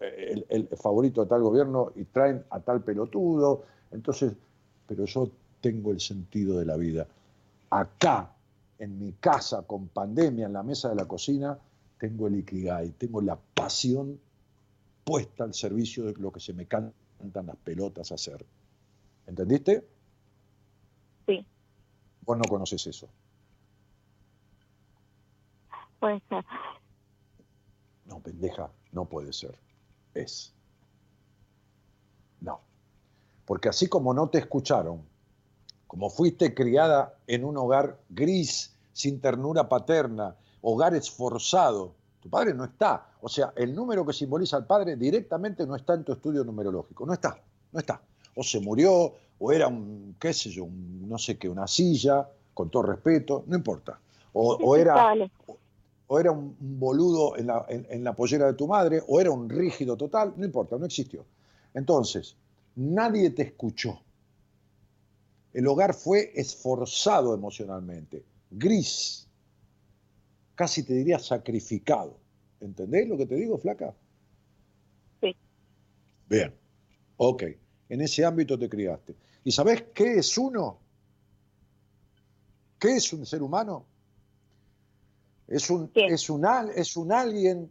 el, el, favorito de tal gobierno y traen a tal pelotudo. Entonces, pero yo tengo el sentido de la vida. Acá, en mi casa, con pandemia, en la mesa de la cocina, tengo el Ikigai, tengo la pasión puesta al servicio de lo que se me cantan las pelotas a hacer. ¿Entendiste? Vos no conoces eso. Puede ser. No, pendeja, no puede ser. Es. No. Porque así como no te escucharon, como fuiste criada en un hogar gris, sin ternura paterna, hogar esforzado, tu padre no está. O sea, el número que simboliza al padre directamente no está en tu estudio numerológico. No está, no está. O se murió, o era un, qué sé yo, no sé qué, una silla, con todo respeto, no importa. O, era, o, era un boludo en la, en la pollera de tu madre, o era un rígido total, no importa, no existió. Entonces, nadie te escuchó. El hogar fue esforzado emocionalmente, gris, casi te diría sacrificado. ¿Entendés lo que te digo, flaca? Sí. Bien, ok. En ese ámbito te criaste. ¿Y sabés qué es uno? ¿Qué es un ser humano? Es un, es un, es un alguien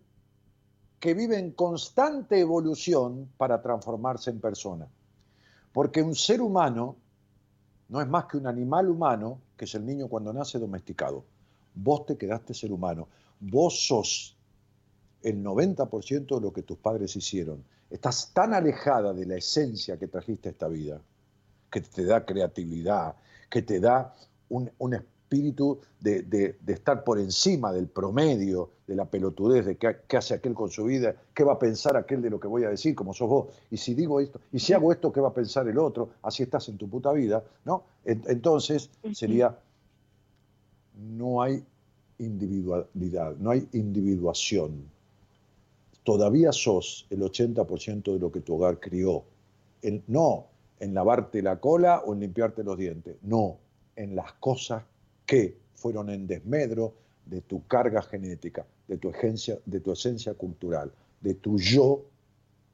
que vive en constante evolución para transformarse en persona. Porque un ser humano no es más que un animal humano, que es el niño cuando nace domesticado. Vos te quedaste ser humano. Vos sos el 90% de lo que tus padres hicieron. Estás tan alejada de la esencia que trajiste a esta vida, que te da creatividad, que te da un, un espíritu de, estar por encima del promedio, de la pelotudez, de qué, hace aquel con su vida, qué va a pensar aquel de lo que voy a decir, como sos vos, y si digo esto, y si hago esto, qué va a pensar el otro, así estás en tu puta vida, ¿no? Entonces sería, no hay individualidad, no hay individuación. Todavía sos el 80% de lo que tu hogar crió. no en lavarte la cola o en limpiarte los dientes, no, en las cosas que fueron en desmedro de tu carga genética, de tu, esencia, de tu esencia cultural, de tu yo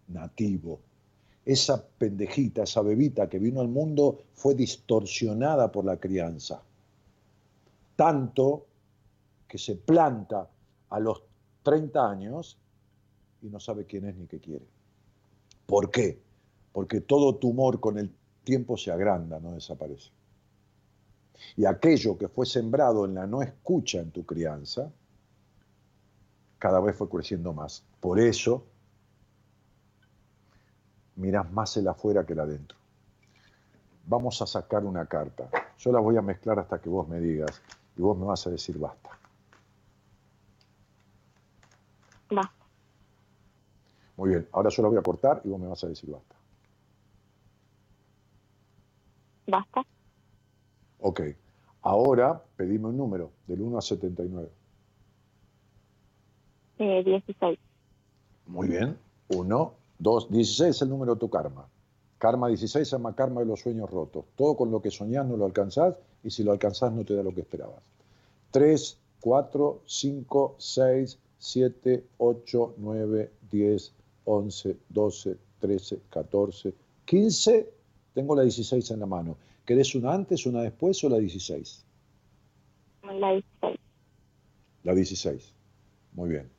nativo. Esa pendejita, esa bebita que vino al mundo fue distorsionada por la crianza. Tanto que se planta a los 30 años y no sabe quién es ni qué quiere. ¿Por qué? Porque todo tumor con el tiempo se agranda, no desaparece. Y aquello que fue sembrado en la no escucha en tu crianza, cada vez fue creciendo más. Por eso, miras más el afuera que el adentro. Vamos a sacar una carta. Yo la voy a mezclar hasta que vos me digas y vos me vas a decir basta. Basta. Muy bien, ahora yo la voy a cortar y vos me vas a decir basta. Basta. Ok, ahora pedime un número del 1 a 79. Eh, 16. Muy bien, 1, 2, 16 es el número de tu karma. Karma 16 se llama karma de los sueños rotos. Todo con lo que soñás no lo alcanzás y si lo alcanzás no te da lo que esperabas. 3, 4, 5, 6, 7, 8, 9, 10, 11, 12, 13, 14, 15. Tengo la 16 en la mano. ¿Querés una antes, una después o la 16? La 16. La 16. Muy bien.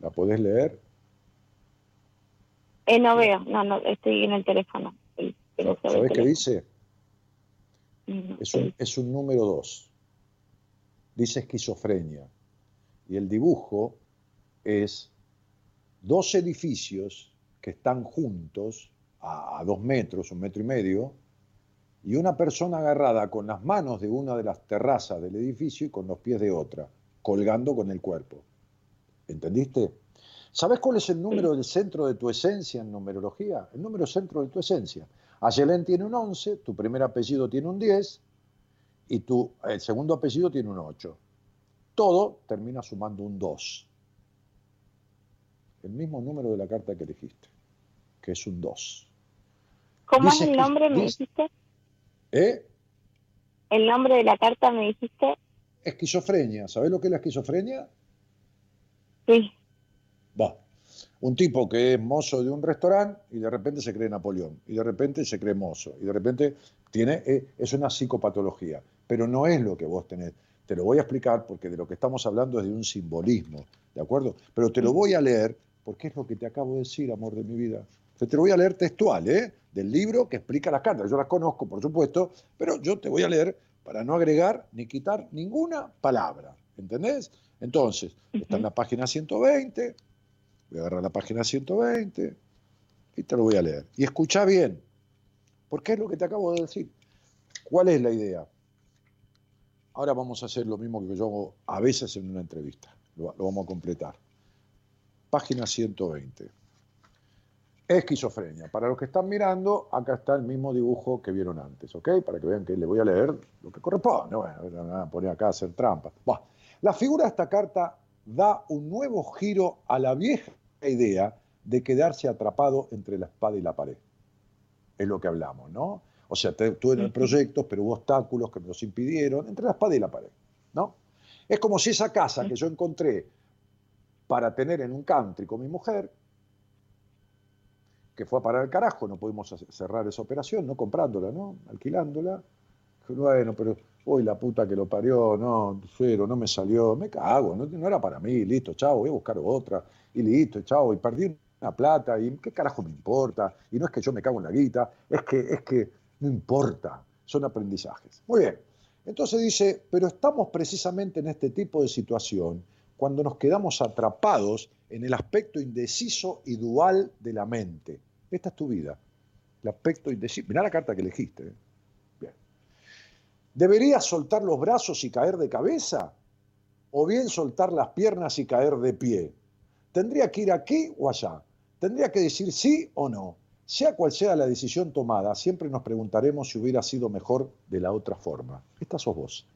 ¿La podés leer? Eh, no veo, no, no, estoy en el teléfono. Sí, ve ¿Sabés el qué teléfono. dice? Es un, es un número 2. Dice esquizofrenia. Y el dibujo es dos edificios que están juntos a, dos metros, un metro y medio, y una persona agarrada con las manos de una de las terrazas del edificio y con los pies de otra, colgando con el cuerpo. ¿Entendiste? ¿Sabes cuál es el número del centro de tu esencia en numerología? El número centro de tu esencia. Ayelén tiene un 11, tu primer apellido tiene un 10 y tu el segundo apellido tiene un 8. Todo termina sumando un 2. El mismo número de la carta que elegiste, que es un 2. ¿Cómo es el que- nombre, me dice- dijiste? ¿Eh? El nombre de la carta, me dijiste. Esquizofrenia. ¿Sabes lo que es la esquizofrenia? Sí. Va. Un tipo que es mozo de un restaurante y de repente se cree Napoleón, y de repente se cree mozo, y de repente tiene, eh, es una psicopatología, pero no es lo que vos tenés. Te lo voy a explicar porque de lo que estamos hablando es de un simbolismo, ¿de acuerdo? Pero te lo voy a leer porque es lo que te acabo de decir, amor de mi vida. Te te lo voy a leer textual, ¿eh? Del libro que explica las cartas. Yo las conozco, por supuesto, pero yo te voy a leer para no agregar ni quitar ninguna palabra, ¿entendés? Entonces, está en la página 120, voy a agarrar la página 120 y te lo voy a leer. Y escucha bien, porque es lo que te acabo de decir. ¿Cuál es la idea? Ahora vamos a hacer lo mismo que yo hago a veces en una entrevista. Lo, lo vamos a completar. Página 120. Esquizofrenia. Para los que están mirando, acá está el mismo dibujo que vieron antes, ¿ok? Para que vean que le voy a leer lo que corresponde. Bueno, van a poner acá a hacer trampa. La figura de esta carta da un nuevo giro a la vieja idea de quedarse atrapado entre la espada y la pared. Es lo que hablamos, ¿no? O sea, tú en el proyecto, pero hubo obstáculos que me los impidieron, entre la espada y la pared, ¿no? Es como si esa casa que yo encontré para tener en un country con mi mujer, que fue a parar al carajo, no pudimos cerrar esa operación, no comprándola, ¿no? Alquilándola. Bueno, pero hoy la puta que lo parió, no, cero, no me salió, me cago, no, no era para mí, listo, chao, voy a buscar otra, y listo, chao, y perdí una plata, y qué carajo me importa, y no es que yo me cago en la guita, es que, es que no importa, son aprendizajes. Muy bien, entonces dice, pero estamos precisamente en este tipo de situación cuando nos quedamos atrapados en el aspecto indeciso y dual de la mente. Esta es tu vida, el aspecto indeciso. Mirá la carta que elegiste. ¿eh? Bien. ¿Deberías soltar los brazos y caer de cabeza? ¿O bien soltar las piernas y caer de pie? ¿Tendría que ir aquí o allá? ¿Tendría que decir sí o no? Sea cual sea la decisión tomada, siempre nos preguntaremos si hubiera sido mejor de la otra forma. Esta sos vos.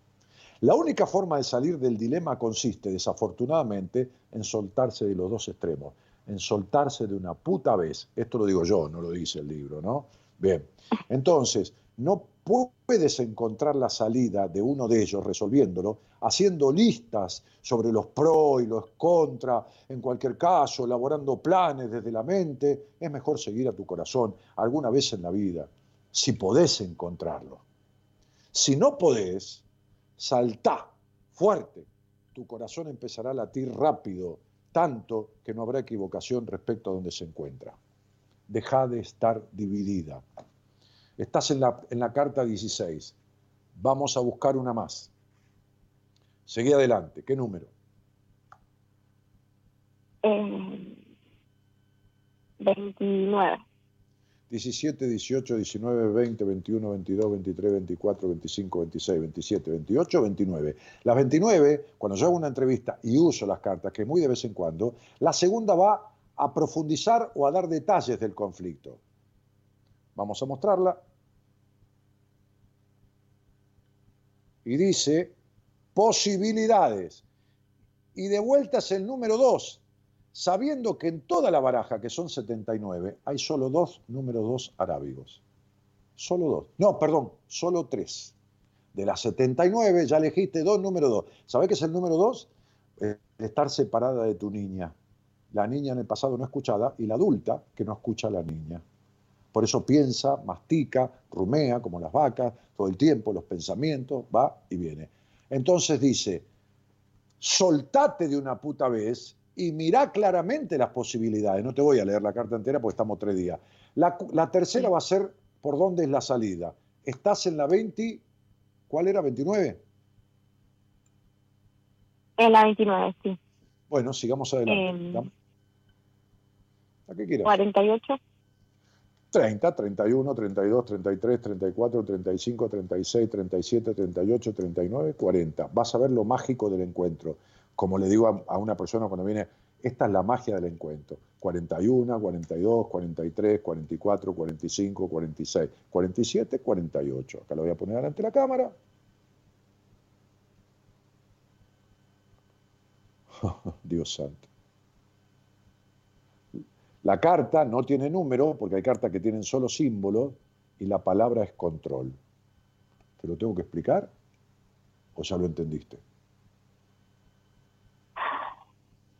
La única forma de salir del dilema consiste, desafortunadamente, en soltarse de los dos extremos, en soltarse de una puta vez. Esto lo digo yo, no lo dice el libro, ¿no? Bien. Entonces, no puedes encontrar la salida de uno de ellos resolviéndolo, haciendo listas sobre los pros y los contra, en cualquier caso, elaborando planes desde la mente, es mejor seguir a tu corazón alguna vez en la vida, si podés encontrarlo. Si no podés, saltá fuerte, tu corazón empezará a latir rápido, tanto que no habrá equivocación respecto a donde se encuentra. Deja de estar dividida. Estás en la, en la carta 16. Vamos a buscar una más. Seguí adelante. ¿Qué número? Eh, 29. 17, 18, 19, 20, 21, 22, 23, 24, 25, 26, 27, 28, 29. Las 29, cuando yo hago una entrevista y uso las cartas, que es muy de vez en cuando, la segunda va a profundizar o a dar detalles del conflicto. Vamos a mostrarla. Y dice posibilidades. Y de vuelta es el número 2, sabiendo que en toda la baraja, que son 79, hay solo dos número 2 arábigos. Solo dos. No, perdón, solo tres. De las 79 ya elegiste dos número 2. ¿Sabés qué es el número 2? estar separada de tu niña. La niña en el pasado no escuchada y la adulta que no escucha a la niña. Por eso piensa, mastica, rumea como las vacas, todo el tiempo, los pensamientos, va y viene. Entonces dice, soltate de una puta vez y mirá claramente las posibilidades. No te voy a leer la carta entera porque estamos tres días. La, la tercera va a ser por dónde es la salida. Estás en la 20, ¿cuál era? ¿29? En la 29, sí. Bueno, sigamos adelante. Em, ¿A qué quieres? 48. 30, 31, 32, 33, 34, 35, 36, 37, 38, 39, 40. Vas a ver lo mágico del encuentro. Como le digo a, una persona cuando viene, esta es la magia del encuentro. 41, 42, 43, 44, 45, 46, 47, 48. Acá lo voy a poner delante de la cámara. Dios santo. La carta no tiene número, porque hay cartas que tienen solo símbolo, y la palabra es control. ¿Te lo tengo que explicar? ¿O ya lo entendiste?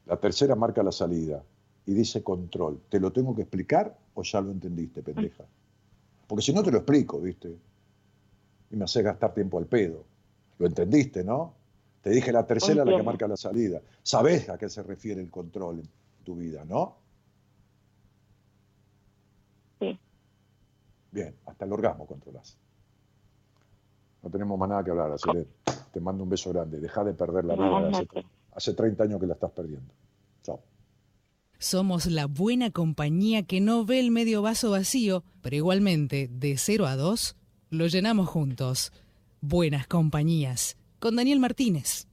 La tercera marca la salida y dice control. ¿Te lo tengo que explicar o ya lo entendiste, pendeja? Porque si no te lo explico, ¿viste? Y me hace gastar tiempo al pedo. ¿Lo entendiste, no? Te dije la tercera, la que Entiendo. marca la salida. Sabés a qué se refiere el control en tu vida, ¿no? Sí. Bien, hasta el orgasmo controlás. No tenemos más nada que hablar, Acele. Te mando un beso grande. Deja de perder la vida. Hace 30 años que la estás perdiendo. Chao. Somos la buena compañía que no ve el medio vaso vacío, pero igualmente, de 0 a 2, lo llenamos juntos. Buenas compañías. Con Daniel Martínez.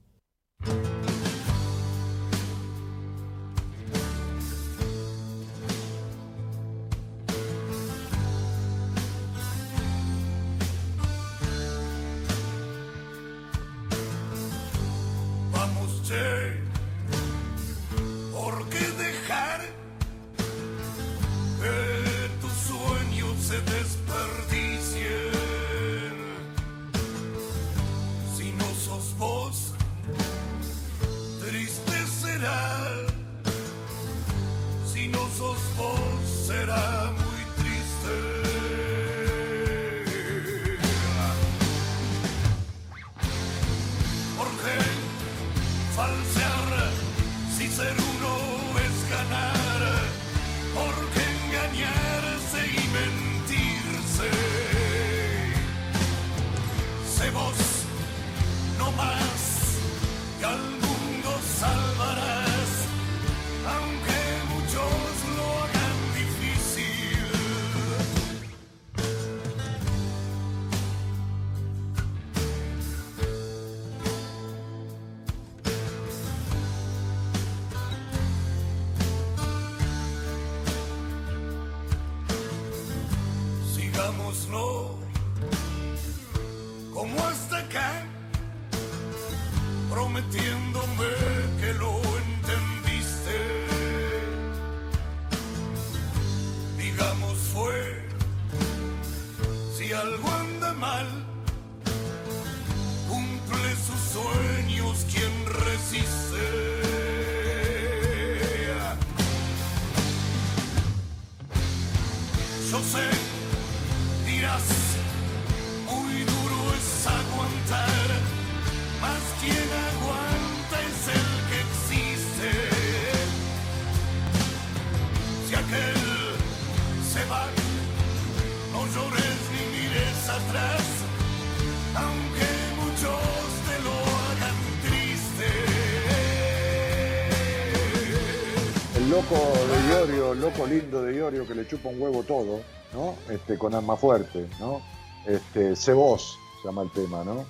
Loco lindo de Iorio que le chupa un huevo todo, ¿no? Este, con alma fuerte, ¿no? Este, vos, se llama el tema, ¿no?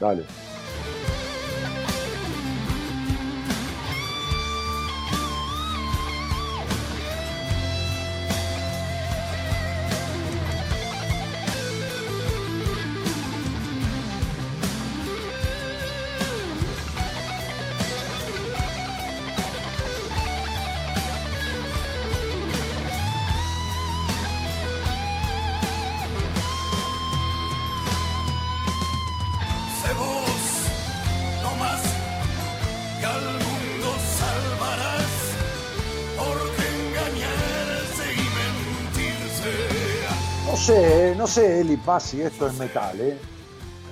Dale. Sé, Eli Paz, si esto es metal, ¿eh?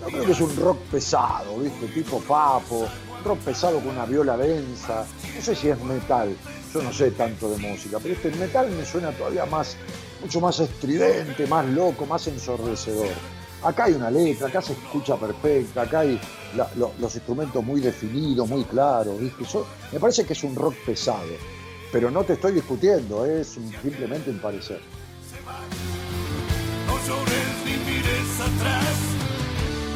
Creo que es un rock pesado, ¿viste? Tipo papo, rock pesado con una viola densa. No sé si es metal, yo no sé tanto de música, pero este metal me suena todavía más, mucho más estridente, más loco, más ensordecedor. Acá hay una letra, acá se escucha perfecta, acá hay los instrumentos muy definidos, muy claros, ¿viste? Me parece que es un rock pesado, pero no te estoy discutiendo, es un- simplemente un parecer. No llores ni mires atrás,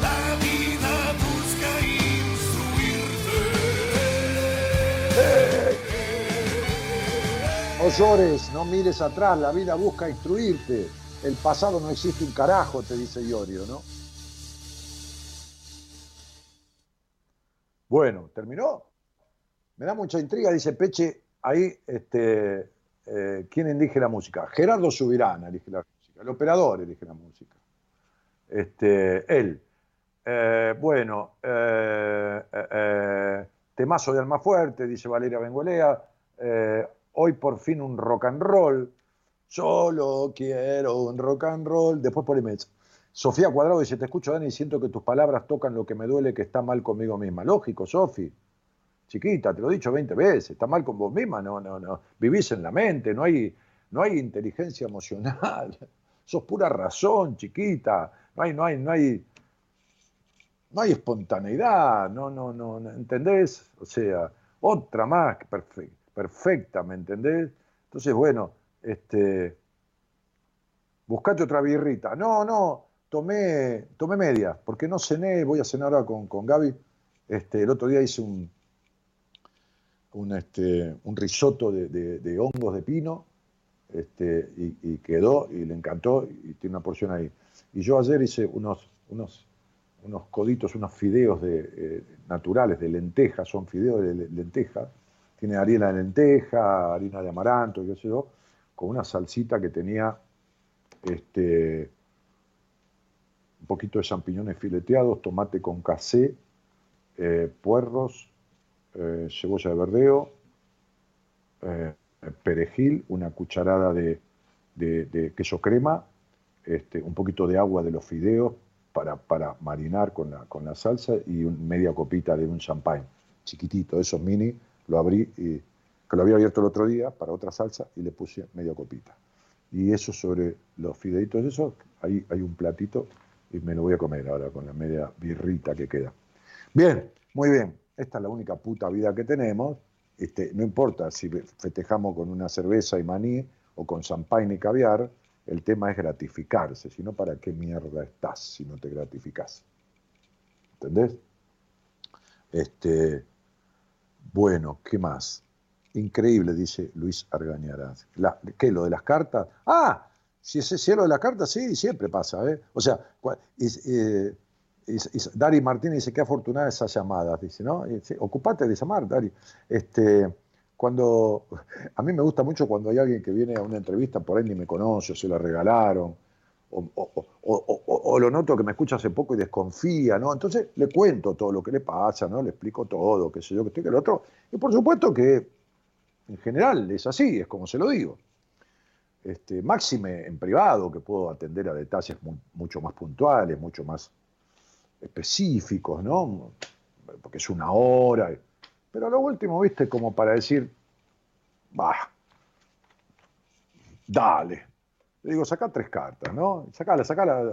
la vida busca instruirte. No llores, no mires atrás, la vida busca instruirte. El pasado no existe un carajo, te dice Iorio, ¿no? Bueno, ¿terminó? Me da mucha intriga, dice Peche, ahí, este, eh, ¿quién elige la música? Gerardo Subirana elige la música, el operador elige la música. Este, él. Eh, bueno, eh, eh, eh, temazo de alma fuerte, dice Valeria Bengolea. Eh, hoy por fin un rock and roll. Solo quiero un rock and roll. Después por email. Sofía Cuadrado dice, te escucho Dani y siento que tus palabras tocan lo que me duele que está mal conmigo misma. Lógico, Sofi. Chiquita, te lo he dicho 20 veces, está mal con vos misma, no, no, no. Vivís en la mente, no hay, no hay inteligencia emocional. Sos pura razón, chiquita. No hay, no hay, no hay, no hay espontaneidad, no, no, no, ¿entendés? O sea, otra más perfecta, ¿me entendés? Entonces, bueno, este, buscate otra birrita. No, no, tomé, tomé media, porque no cené, voy a cenar ahora con, con Gaby. Este, el otro día hice un, un, este, un risotto de- de hongos de pino este, y, quedó y le encantó y tiene una porción ahí. Y yo ayer hice unos, unos, unos coditos, unos fideos de, eh, naturales de lenteja, son fideos de le- lenteja. Tiene harina de lenteja, harina de amaranto, qué sé yo, con una salsita que tenía este, un poquito de champiñones fileteados, tomate con casé, eh, puerros, eh, cebolla de verdeo, eh, perejil, una cucharada de, queso crema, este, un poquito de agua de los fideos para, marinar con la, salsa y media copita de un champagne, chiquitito, esos mini, lo abrí que lo había abierto el otro día para otra salsa y le puse media copita. Y eso sobre los fideitos, eso, ahí hay un platito y me lo voy a comer ahora con la media birrita que queda. Bien, muy bien. Esta es la única puta vida que tenemos. Este, no importa si festejamos con una cerveza y maní o con champagne y caviar, el tema es gratificarse, si no, ¿para qué mierda estás si no te gratificás? ¿Entendés? Este, bueno, ¿qué más? Increíble, dice Luis Argañarás. La- ¿Qué? ¿Lo de las cartas? Ah, si ese cielo de las cartas, sí, siempre pasa, ¿eh? O sea, y- eh, Dari Martínez dice, qué afortunada esas llamadas, dice, ¿no? Y ocupate de llamar, Dari. Este, cuando, a mí me gusta mucho cuando hay alguien que viene a una entrevista, por ahí ni me conoce, o se la regalaron, o, lo noto que me escucha hace poco y desconfía, ¿no? Entonces le cuento todo lo que le pasa, ¿no? Le explico todo, qué sé yo, que estoy que el otro. Y por supuesto que en general es así, es como se lo digo. Este, máxime en privado, que puedo atender a detalles mu- mucho más puntuales, mucho más específicos, ¿no? Porque es una hora. Pero a lo último, viste, como para decir, va, dale. Le digo, saca tres cartas, ¿no? Sacala, sacala,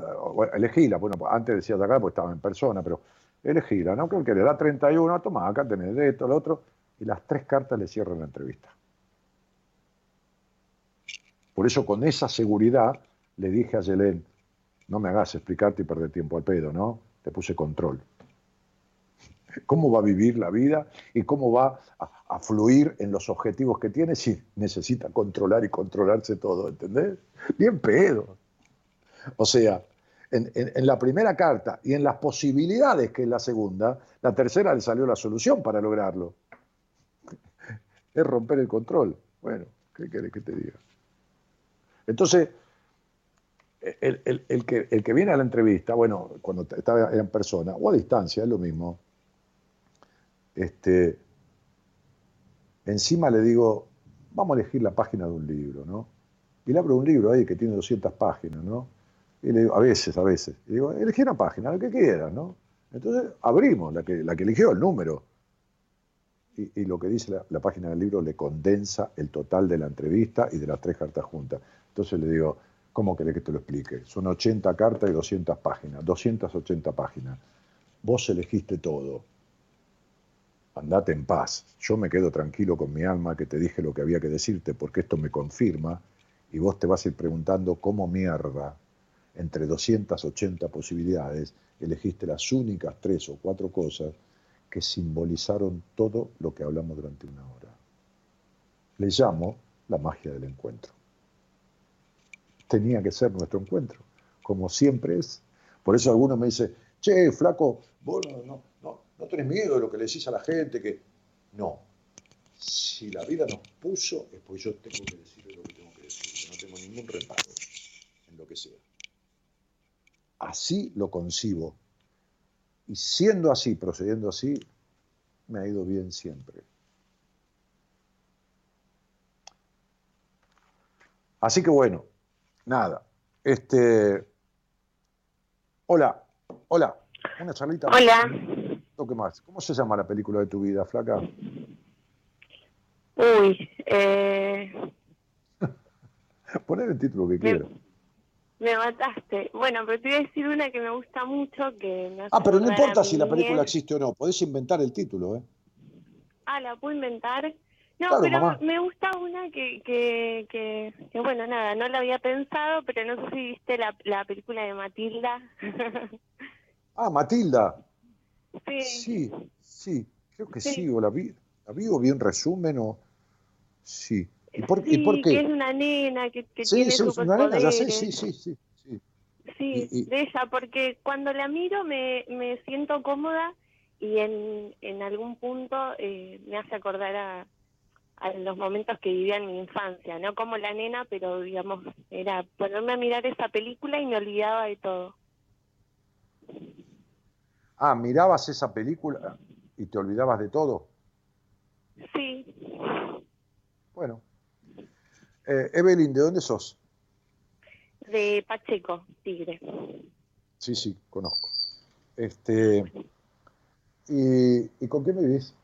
elegíla. Bueno, pues antes decía sacar porque estaba en persona, pero elegíla, ¿no? Creo que le da 31, toma, acá tenés esto, lo otro, y las tres cartas le cierran la entrevista. Por eso con esa seguridad le dije a Yelén, no me hagas explicarte y perder tiempo al pedo, ¿no? Te puse control. ¿Cómo va a vivir la vida y cómo va a, fluir en los objetivos que tiene si necesita controlar y controlarse todo, ¿entendés? Bien pedo. O sea, en, en- en la primera carta y en las posibilidades que es la segunda, la tercera le salió la solución para lograrlo. Es romper el control. Bueno, ¿qué querés que te diga? Entonces, el, el- que, el que viene a la entrevista, bueno, cuando estaba en persona o a distancia, es lo mismo. Este, encima le digo, vamos a elegir la página de un libro, ¿no? Y le abro un libro ahí que tiene 200 páginas, ¿no? Y le digo, a veces, a veces. Y digo, elegí una página, la que quieras, ¿no? Entonces abrimos la que, la que eligió, el número. Y, y lo que dice la, la página del libro le condensa el total de la entrevista y de las tres cartas juntas. Entonces le digo, ¿cómo querés que te lo explique? Son 80 cartas y 200 páginas, 280 páginas. Vos elegiste todo. Andate en paz. Yo me quedo tranquilo con mi alma que te dije lo que había que decirte, porque esto me confirma y vos te vas a ir preguntando cómo mierda, entre 280 posibilidades, elegiste las únicas tres o cuatro cosas que simbolizaron todo lo que hablamos durante una hora. Le llamo la magia del encuentro. Tenía que ser nuestro encuentro, como siempre es. Por eso algunos me dicen, che, flaco, vos no, no, no, tenés miedo de lo que le decís a la gente, que no. Si la vida nos puso, es porque yo tengo que decirle lo que tengo que decir, no tengo ningún reparo en lo que sea. Así lo concibo. Y siendo así, procediendo así, me ha ido bien siempre. Así que bueno, nada. Este. Hola, hola, una charlita. más. Hola. ¿Qué más? ¿Cómo se llama la película de tu vida, flaca? Uy, eh, Poner el título que Me- quieras. me mataste. Bueno, pero te voy a decir una que me gusta mucho, que me Ah, pero no importa si la película existe o no, podés inventar el título, ¿eh? Ah, la puedo inventar. No, Claro, pero mamá. me gusta una que, que, que, que, bueno, nada, no la había pensado, pero no sé si viste la, la película de Matilda. Ah, Matilda. sí. Sí, sí, creo que Sí. sí, o la vi, la vi o vi un resumen o... Sí. ¿Y por, Sí, ¿y por que es qué? una nena que, que Sí, tiene sí, es una nena, ya sé, sí, sí, sí. sí. Sí, Y- y- de ella, porque cuando la miro me, me siento cómoda y en, en algún punto eh, me hace acordar a, a los momentos que vivía en mi infancia, no como la nena, pero digamos, era ponerme a mirar esa película y me olvidaba de todo. Ah, mirabas esa película y te olvidabas de todo. Sí, Bueno. Eh, Evelyn, ¿de dónde sos? de Pacheco, Tigre. Sí, sí, conozco. Este, ¿y, ¿Y con quién vivís?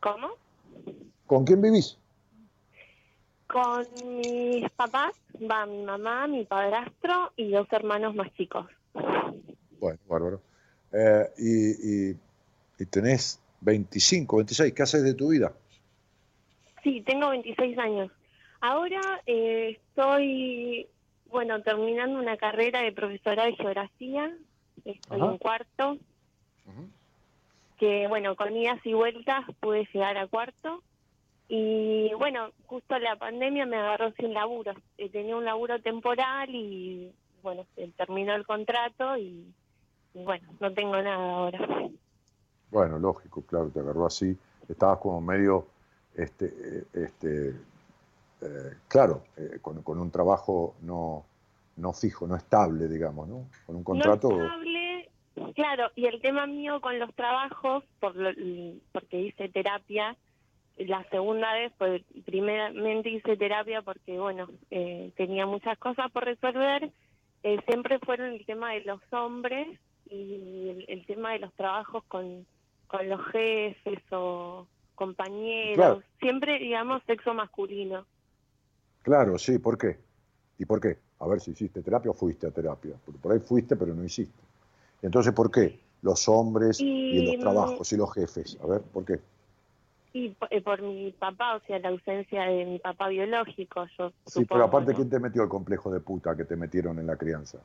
¿Cómo? ¿Con quién vivís? Con mis papás va mi mamá, mi padrastro y dos hermanos más chicos. Bueno, bárbaro. Eh, y, y- y tenés 25, 26, ¿qué haces de tu vida? Sí, tengo 26 años. Ahora eh, estoy, bueno, terminando una carrera de profesora de geografía. Estoy Ajá. en cuarto. Que, bueno, con idas y vueltas pude llegar a cuarto. Y, bueno, justo la pandemia me agarró sin laburo. Eh, Tenía un laburo temporal y, bueno, se terminó el contrato y, y, bueno, no tengo nada ahora. Bueno, lógico, claro, te agarró así. Estabas como medio, este, eh, este, eh, claro, eh, con, con un trabajo no, no fijo, no estable, digamos, ¿no? Con un contrato. No estable, claro, y el tema mío con los trabajos, por lo- porque hice terapia, la segunda vez, pues primeramente hice terapia porque, bueno, eh, tenía muchas cosas por resolver, eh, siempre fueron el tema de los hombres y el, el tema de los trabajos con, con los jefes o compañeros, Claro. siempre, digamos, sexo masculino. Claro, sí, ¿por qué? ¿Y por qué? A ver si hiciste terapia o fuiste a terapia. Porque por ahí fuiste, pero no hiciste. Entonces, ¿por qué? Los hombres y, Y, los trabajos y los jefes. A ver, ¿por qué? Y po- eh, por mi papá, o sea, la ausencia de mi papá biológico, yo Sí, supongo, pero aparte, ¿no? ¿quién te metió el complejo de puta que te metieron en la crianza?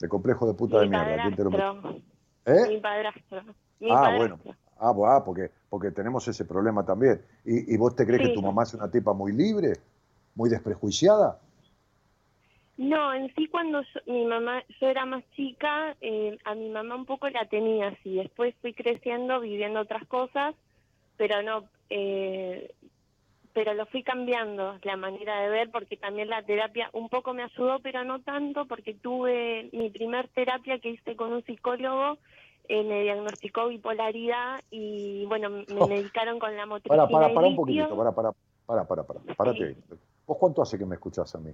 El complejo de puta de Mi mierda. ¿Quién te lo metió? ¿Eh? Mi padrastro. Mi Ah, padrastro. bueno. Ah, bu- ah, porque, porque tenemos ese problema también. ¿Y, y vos te crees Sí. que tu mamá es una tipa muy libre? ¿Muy desprejuiciada? No, en sí cuando yo, mi mamá, yo era más chica, eh, a mi mamá un poco la tenía así. Después fui creciendo, viviendo otras cosas, pero no, eh, pero lo fui cambiando la manera de ver porque también la terapia un poco me ayudó, pero no tanto porque tuve mi primer terapia que hice con un psicólogo, eh, me diagnosticó bipolaridad y bueno, me Oh. medicaron con la motricidad Para, para, para un poquitito, para, para, para, para, para, párate ahí. ¿Vos cuánto hace que me escuchás a mí?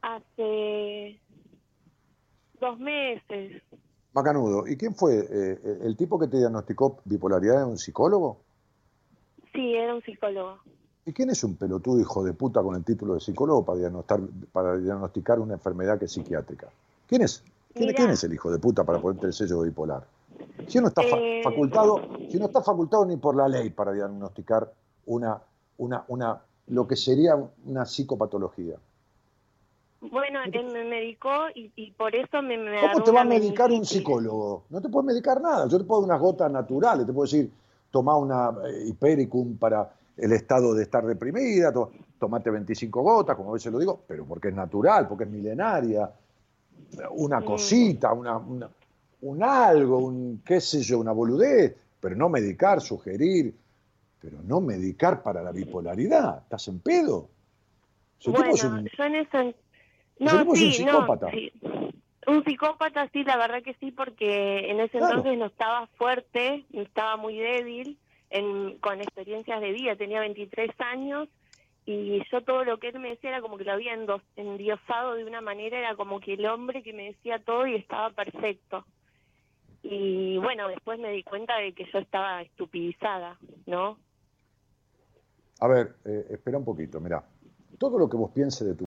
Hace dos meses. Macanudo, ¿y quién fue? Eh, el- ¿El tipo que te diagnosticó bipolaridad era un psicólogo? Sí, era un psicólogo. ¿Y quién es un pelotudo hijo de puta con el título de psicólogo para diagnosticar, para diagnosticar una enfermedad que es psiquiátrica? ¿Quién es? ¿Quién, es el hijo de puta para ponerte el sello bipolar? Si uno está fa- Eh. facultado, si no está facultado ni por la ley para diagnosticar una, una, una, lo que sería una psicopatología. Bueno, él me medicó y, y por eso me, me ¿Cómo te va a medicar un psicólogo? No te puede medicar nada. Yo te puedo dar unas gotas naturales, te puedo decir, toma una eh, hipericum para el estado de estar deprimida, to- tomate 25 gotas, como a veces lo digo, pero porque es natural, porque es milenaria. Una cosita, una, una- un algo, un qué sé yo, una boludez, pero no medicar, sugerir, pero no medicar para la bipolaridad. ¿Estás en pedo? Tipo Bueno, es un- yo en ese No, es un sí, no, psicópata. sí. Un psicópata, sí, la verdad que sí, porque en ese Claro. entonces no estaba fuerte, estaba muy débil, en, con experiencias de vida, tenía 23 años y yo todo lo que él me decía era como que lo había endiosado de una manera, era como que el hombre que me decía todo y estaba perfecto. Y bueno, después me di cuenta de que yo estaba estupidizada, ¿no? A ver, eh, espera un poquito, mirá. Todo lo que vos pienses de tu